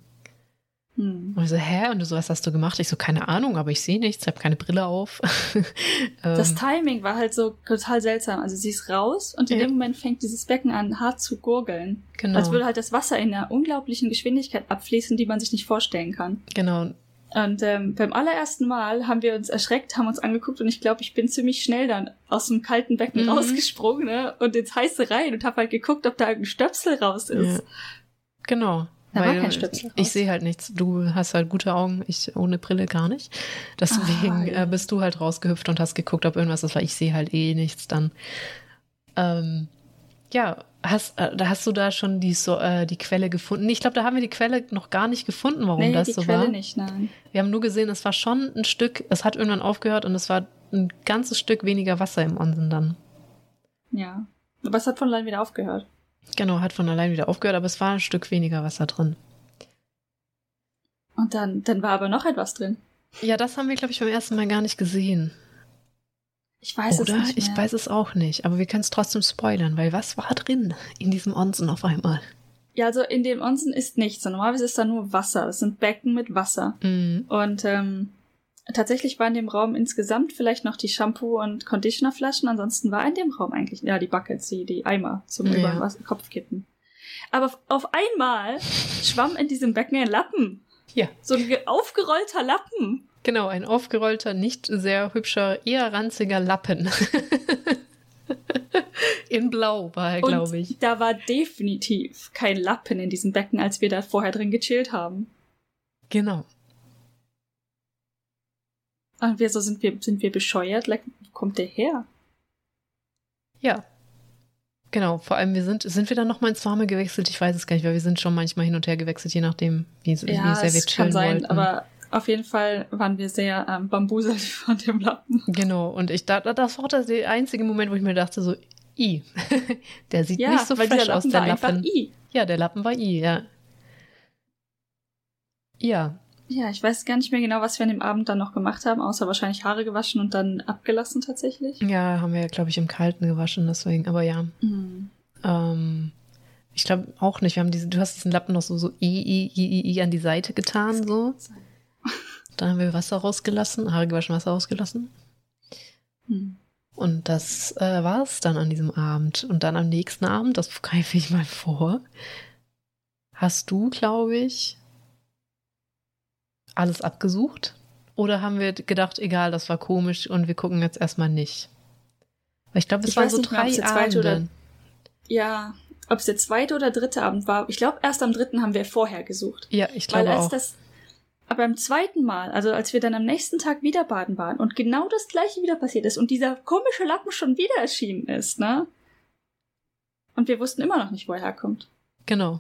Hm. Und ich so, hä? Und du so, was hast du gemacht? Ich so, keine Ahnung, aber ich sehe nichts, ich habe keine Brille auf.
das ähm. Timing war halt so total seltsam. Also sie ist raus und in ja. dem Moment fängt dieses Becken an, hart zu gurgeln. Genau. Als würde halt das Wasser in einer unglaublichen Geschwindigkeit abfließen, die man sich nicht vorstellen kann.
Genau.
Und ähm, beim allerersten Mal haben wir uns erschreckt, haben uns angeguckt und ich glaube, ich bin ziemlich schnell dann aus dem kalten Becken
Mhm.
rausgesprungen ne? und ins heiße rein und habe halt geguckt, ob da irgendein Stöpsel raus ist.
Ja. Genau.
Da war
Weil
kein Stöpsel raus.
ich sehe halt nichts. Du hast halt gute Augen, ich ohne Brille gar nicht. Deswegen
Ah, ja.
äh, bist du halt rausgehüpft und hast geguckt, ob irgendwas ist, weil ich sehe halt eh nichts dann. Ähm, ja, hast, äh, da hast du da schon die, so, äh, die Quelle gefunden? Ich glaube, da haben wir die Quelle noch gar nicht gefunden, warum
nee,
das so
Quelle
war.
nicht, nein.
Wir haben nur gesehen, es war schon ein Stück, es hat irgendwann aufgehört und es war ein ganzes Stück weniger Wasser im Onsen dann.
Ja. Aber es hat von allein wieder aufgehört.
Genau, hat von allein wieder aufgehört, aber es war ein Stück weniger Wasser drin.
Und dann, dann war aber noch etwas drin.
Ja, das haben wir, glaube ich, beim ersten Mal gar nicht gesehen.
Ich weiß
Oder?
es nicht.
Ich
mehr.
weiß es auch nicht, aber wir können es trotzdem spoilern, weil was war drin in diesem Onsen auf einmal?
Ja, also in dem Onsen ist nichts. Normalerweise ist da nur Wasser. Es sind Becken mit Wasser.
Mhm.
Und ähm, tatsächlich war in dem Raum insgesamt vielleicht noch die Shampoo- und Conditionerflaschen. Ansonsten war in dem Raum eigentlich, ja, die Buckets, die, die Eimer zum
Ja.
über den Was- Kopf kippen. Aber auf- auf einmal schwamm in diesem Becken ein Lappen.
Ja.
So ein ge- aufgerollter Lappen.
Genau, ein aufgerollter, nicht sehr hübscher, eher ranziger Lappen. in Blau war er, glaube ich.
da war definitiv kein Lappen in diesem Becken, als wir da vorher drin gechillt haben.
Genau.
Und wir so, sind wir, sind wir bescheuert? Like, Wo kommt der her?
Ja. Genau, vor allem wir sind, sind wir dann nochmal ins Warme gewechselt? Ich weiß es gar nicht, weil wir sind schon manchmal hin und her gewechselt, je nachdem, wie, wie sehr wir chillen
kann sein,
wollten.
aber auf jeden Fall waren wir sehr ähm, bambuselt von dem Lappen.
Genau, und ich da, das war der einzige Moment, wo ich mir dachte, so, i, der sieht
Ja,
nicht so
dieser
aus,
Lappen
der
war
Lappen.
I.
Ja, der Lappen war i, ja. Ja,
Ja, ich weiß gar nicht mehr genau, was wir an dem Abend dann noch gemacht haben, außer wahrscheinlich Haare gewaschen und dann abgelassen tatsächlich.
ja, haben wir, glaube ich, im Kalten gewaschen, deswegen, aber ja.
Mhm.
Ähm, ich glaube auch nicht. Wir haben diese, du hast diesen Lappen noch so, so i, i, i, i, i an die Seite getan, so. Dann haben wir Wasser rausgelassen, Haare gewaschen, Wasser rausgelassen.
Hm.
Und das äh, war es dann an diesem Abend. Und dann am nächsten Abend, das greife ich mal vor, hast du, glaube ich, alles abgesucht? Oder haben wir gedacht, egal, das war komisch und wir gucken jetzt erstmal nicht? Weil ich glaube, es
Ich
waren so
nicht mehr,
drei
der zweite oder-
Abende.
Ja, ob es der zweite oder dritte Abend war. Ich glaube, erst am dritten haben wir vorher gesucht.
Ja, ich
Weil
glaube
als
auch.
das, aber beim zweiten Mal, also als wir dann am nächsten Tag wieder baden waren und genau das gleiche wieder passiert ist und dieser komische Lappen schon wieder erschienen ist, ne? Und wir wussten immer noch nicht, wo er herkommt.
Genau.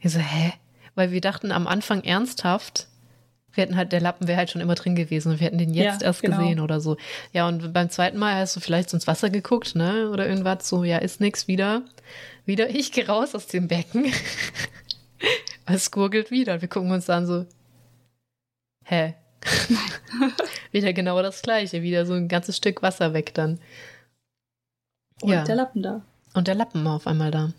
Wir so, hä? Weil wir dachten am Anfang ernsthaft, wir hätten halt, der Lappen wäre halt schon immer drin gewesen und wir hätten den jetzt
Ja,
erst
genau.
gesehen oder so. Ja, und beim zweiten Mal hast du vielleicht ins Wasser geguckt, ne? Oder irgendwas so, ja, ist nix wieder. Wieder, ich gehe raus aus dem Becken. es gurgelt wieder. Wir gucken uns dann so, hä? wieder genau das gleiche, wieder so ein ganzes Stück Wasser weg dann.
Und
ja,
der Lappen da.
und der Lappen war auf einmal da.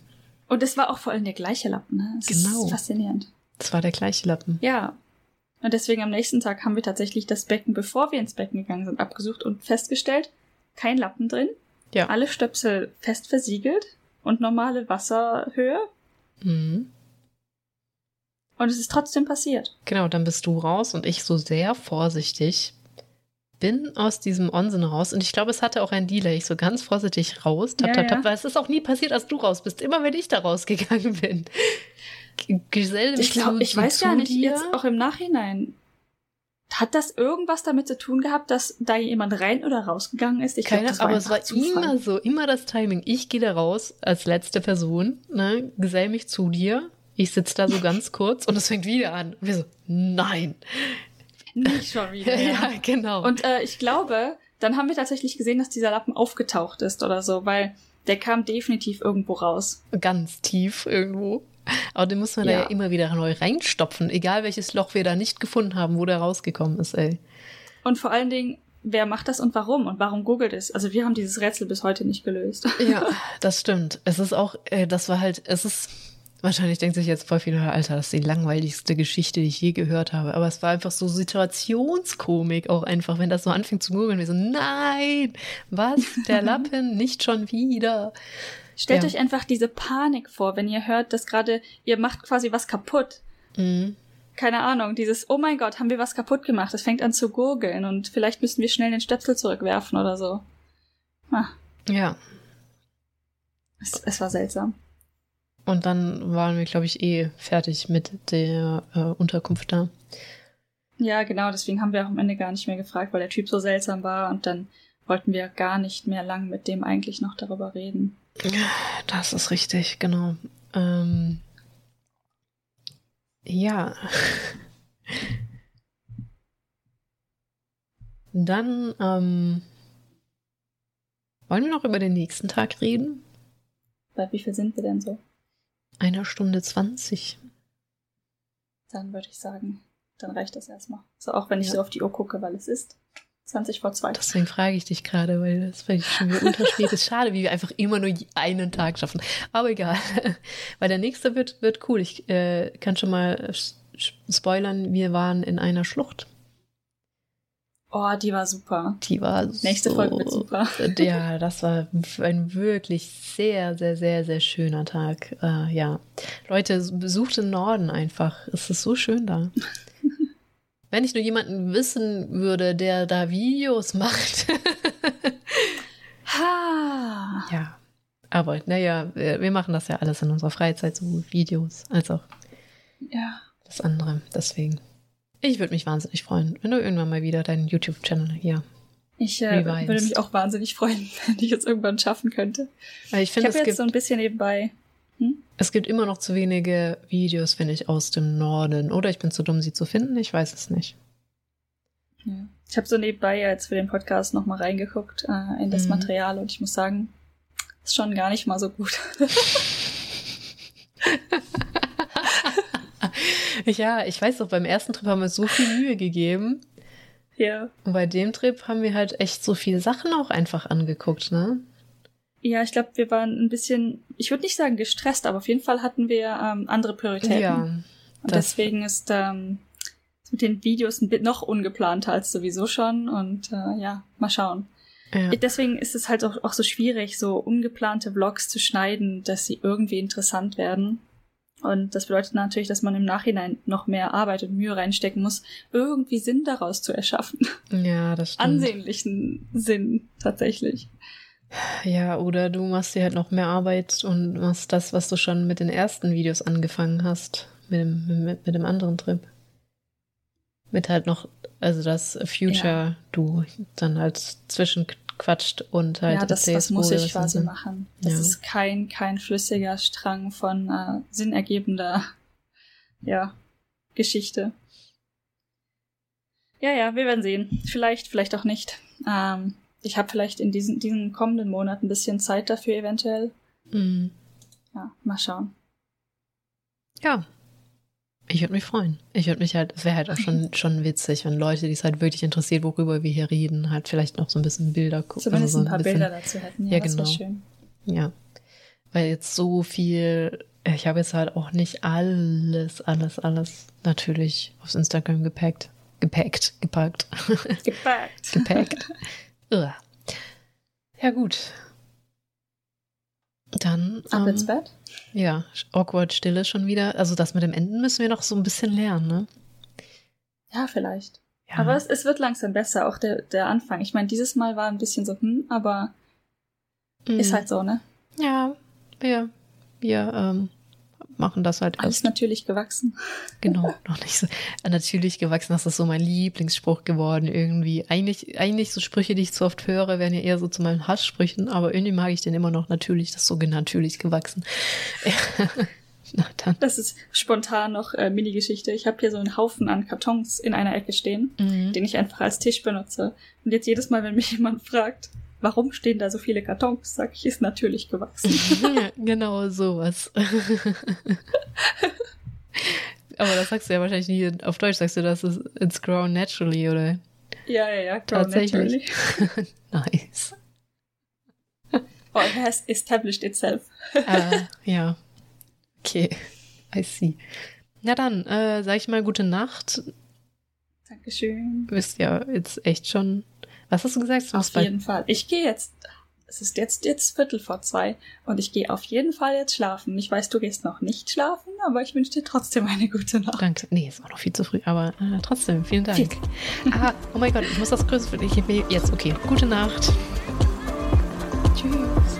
Und es war auch vor allem der gleiche Lappen, ne? Das
Genau.
ist faszinierend.
Es war der gleiche Lappen.
Ja. Und deswegen am nächsten Tag haben wir tatsächlich das Becken, bevor wir ins Becken gegangen sind, abgesucht und festgestellt, kein Lappen drin,
Ja.
alle Stöpsel fest versiegelt und normale Wasserhöhe.
Mhm.
Und es ist trotzdem passiert.
Genau, dann bist du raus und ich so sehr vorsichtig bin aus diesem Onsen raus und ich glaube, es hatte auch ein Delay. Ich so ganz vorsichtig raus, tap,
Ja,
tap, tap,
ja.
weil es ist auch nie passiert, als du raus bist. Immer wenn ich da rausgegangen bin. G- Gesell mich
Ich glaube, ich weiß gar nicht,
dir.
jetzt auch im Nachhinein. Hat das irgendwas damit zu tun gehabt, dass da jemand rein oder rausgegangen ist? Ich glaub,
Keine,
das
aber es war
Zufall.
immer so, immer das Timing. Ich gehe da raus als letzte Person, ne, gesell mich zu dir. Ich sitze da so ganz kurz und es fängt wieder an. Und wir so, nein.
Nicht schon wieder.
Ja, genau.
Und äh, ich glaube, dann haben wir tatsächlich gesehen, dass dieser Lappen aufgetaucht ist oder so, weil der kam definitiv irgendwo raus.
ganz tief irgendwo. Aber den muss man da
Ja.
ja immer wieder neu reinstopfen, egal welches Loch wir da nicht gefunden haben, wo der rausgekommen ist, ey.
Und vor allen Dingen, wer macht das und warum? Und warum googelt es? Also wir haben dieses Rätsel bis heute nicht gelöst.
Ja, das stimmt. Es ist auch, äh, das war halt, es ist, wahrscheinlich denkt sich jetzt voll viele, Alter, das ist die langweiligste Geschichte, die ich je gehört habe. Aber es war einfach so Situationskomik auch einfach, wenn das so anfängt zu googeln. Wir so, nein, was, der Lappen, nicht schon wieder.
Stellt
Ja.
euch einfach diese Panik vor, wenn ihr hört, dass gerade ihr macht quasi was kaputt.
Mhm.
keine Ahnung, dieses, oh mein Gott, haben wir was kaputt gemacht? Es fängt an zu gurgeln und vielleicht müssen wir schnell den Stöpsel zurückwerfen oder so. Ah.
Ja.
Es, es war seltsam.
Und dann waren wir, glaube ich, eh fertig mit der äh, Unterkunft da.
Ja, genau, deswegen haben wir auch am Ende gar nicht mehr gefragt, weil der Typ so seltsam war und dann wollten wir gar nicht mehr lang mit dem eigentlich noch darüber reden.
Das ist richtig, genau. Ähm, ja. Dann ähm, wollen wir noch über den nächsten Tag reden?
Bei wie viel sind wir denn so?
Einer Stunde zwanzig.
Dann würde ich sagen, dann reicht das erstmal. So, auch wenn ich ja. so auf die Uhr gucke, weil es ist 20 vor 2.
Deswegen frage ich dich gerade, weil das vielleicht schon wieder unterspät ist. Schade, wie wir einfach immer nur einen Tag schaffen. Aber egal. weil der nächste wird, wird cool. Ich äh, kann schon mal spoilern, wir waren in einer Schlucht.
Oh, die war super.
Die war
Nächste
so,
Folge wird super.
Ja, das war ein wirklich sehr, sehr, sehr, sehr schöner Tag. Äh, ja. Leute, besucht den Norden einfach. Es ist so schön da. Wenn ich nur jemanden wissen würde, der da Videos macht.
ha.
Ja. Aber naja, wir machen das ja alles in unserer Freizeit, so Videos, als auch
ja.
das andere. Deswegen. Ich würde mich wahnsinnig freuen, wenn du irgendwann mal wieder deinen YouTube-Channel hier.
Ich äh, würde mich auch wahnsinnig freuen, wenn ich es irgendwann schaffen könnte.
Ich finde,
ich habe jetzt so ein bisschen nebenbei. Hm?
Es gibt immer noch zu wenige Videos, finde ich, aus dem Norden. Oder ich bin zu dumm, sie zu finden. Ich weiß es nicht.
Ja. Ich habe so nebenbei jetzt für den Podcast nochmal reingeguckt äh, in das mhm. Material und ich muss sagen, ist schon gar nicht mal so gut.
ja, ich weiß doch, beim ersten Trip haben wir so viel Mühe gegeben.
Ja.
Und bei dem Trip haben wir halt echt so viele Sachen auch einfach angeguckt, ne?
Ja, ich glaube, wir waren ein bisschen, ich würde nicht sagen gestresst, aber auf jeden Fall hatten wir ähm, andere Prioritäten.
Ja.
Und deswegen ist ähm, mit den Videos ein bisschen noch ungeplanter als sowieso schon. Und äh, ja, mal schauen. Ja. Deswegen ist es halt auch, auch so schwierig, so ungeplante Vlogs zu schneiden, dass sie irgendwie interessant werden. Und das bedeutet natürlich, dass man im Nachhinein noch mehr Arbeit und Mühe reinstecken muss, irgendwie Sinn daraus zu erschaffen.
Ja, das stimmt.
Ansehnlichen Sinn tatsächlich.
Ja, oder du machst dir halt noch mehr Arbeit und machst das, was du schon mit den ersten Videos angefangen hast, mit dem, mit, mit dem anderen Trip. Mit halt noch, also das Future du dann halt zwischenquatscht und halt
Ja, das, das muss ich quasi sind. machen. Das ja. ist kein, kein flüssiger Strang von äh, sinnergebender, ja, Geschichte. Ja, ja, wir werden sehen. Vielleicht, vielleicht auch nicht. Ähm, ich habe vielleicht in diesen, diesen kommenden Monaten ein bisschen Zeit dafür eventuell.
Mhm.
Ja, mal schauen.
Ja. Ich würde mich freuen. Ich würde mich halt, es wäre halt auch schon, schon witzig, wenn Leute, die es halt wirklich interessiert, worüber wir hier reden, halt vielleicht noch so ein bisschen Bilder gucken.
Zumindest also so ein, ein paar bisschen, Bilder dazu hätten. Ja,
ja genau. schön. Ja. Weil jetzt so viel, ich habe jetzt halt auch nicht alles, alles, alles natürlich aufs Instagram gepackt. Gepackt, gepackt.
Gepackt.
gepackt. Ja, gut. Dann.
Ab ähm, ins Bett?
Ja, awkward Stille schon wieder. Also das mit dem Enden müssen wir noch so ein bisschen lernen, ne?
Ja, vielleicht. Ja. Aber es, es, wird langsam besser, auch der, der Anfang. Ich meine, dieses Mal war ein bisschen so, hm, aber mm. ist halt so, ne?
Ja, wir, wir ähm, machen das halt
Alles natürlich gewachsen.
Genau, noch nicht so. Natürlich gewachsen, das ist so mein Lieblingsspruch geworden irgendwie. Eigentlich, eigentlich so Sprüche, die ich zu oft höre, werden ja eher so zu meinen Hasssprüchen, aber irgendwie mag ich den immer noch natürlich, das ist so natürlich gewachsen.
Na dann. Das ist spontan noch äh, Mini-Geschichte. Ich habe hier so einen Haufen an Kartons in einer Ecke stehen, mhm. den ich einfach als Tisch benutze. Und jetzt jedes Mal, wenn mich jemand fragt, warum stehen da so viele Kartons? Sag ich, ist natürlich gewachsen.
genau sowas. Aber das sagst du ja wahrscheinlich nie auf Deutsch, sagst du, das ist it's grown naturally, oder?
Ja, ja, ja, grown
Tatsächlich. naturally. nice.
Oh, it has established itself.
ah, ja. Okay, I see. Na dann, äh, sag ich mal gute Nacht.
Dankeschön.
Du bist ja jetzt echt schon was hast du gesagt?
Auf jeden Fall. Ich gehe jetzt es ist jetzt jetzt Viertel vor zwei und ich gehe auf jeden Fall jetzt schlafen. Ich weiß, du gehst noch nicht schlafen, aber ich wünsche dir trotzdem eine gute Nacht.
Danke. Nee, ist auch noch viel zu früh, aber äh, trotzdem, vielen Dank. ah, oh mein Gott, ich muss das größte für dich. Jetzt, okay. Gute Nacht. Tschüss.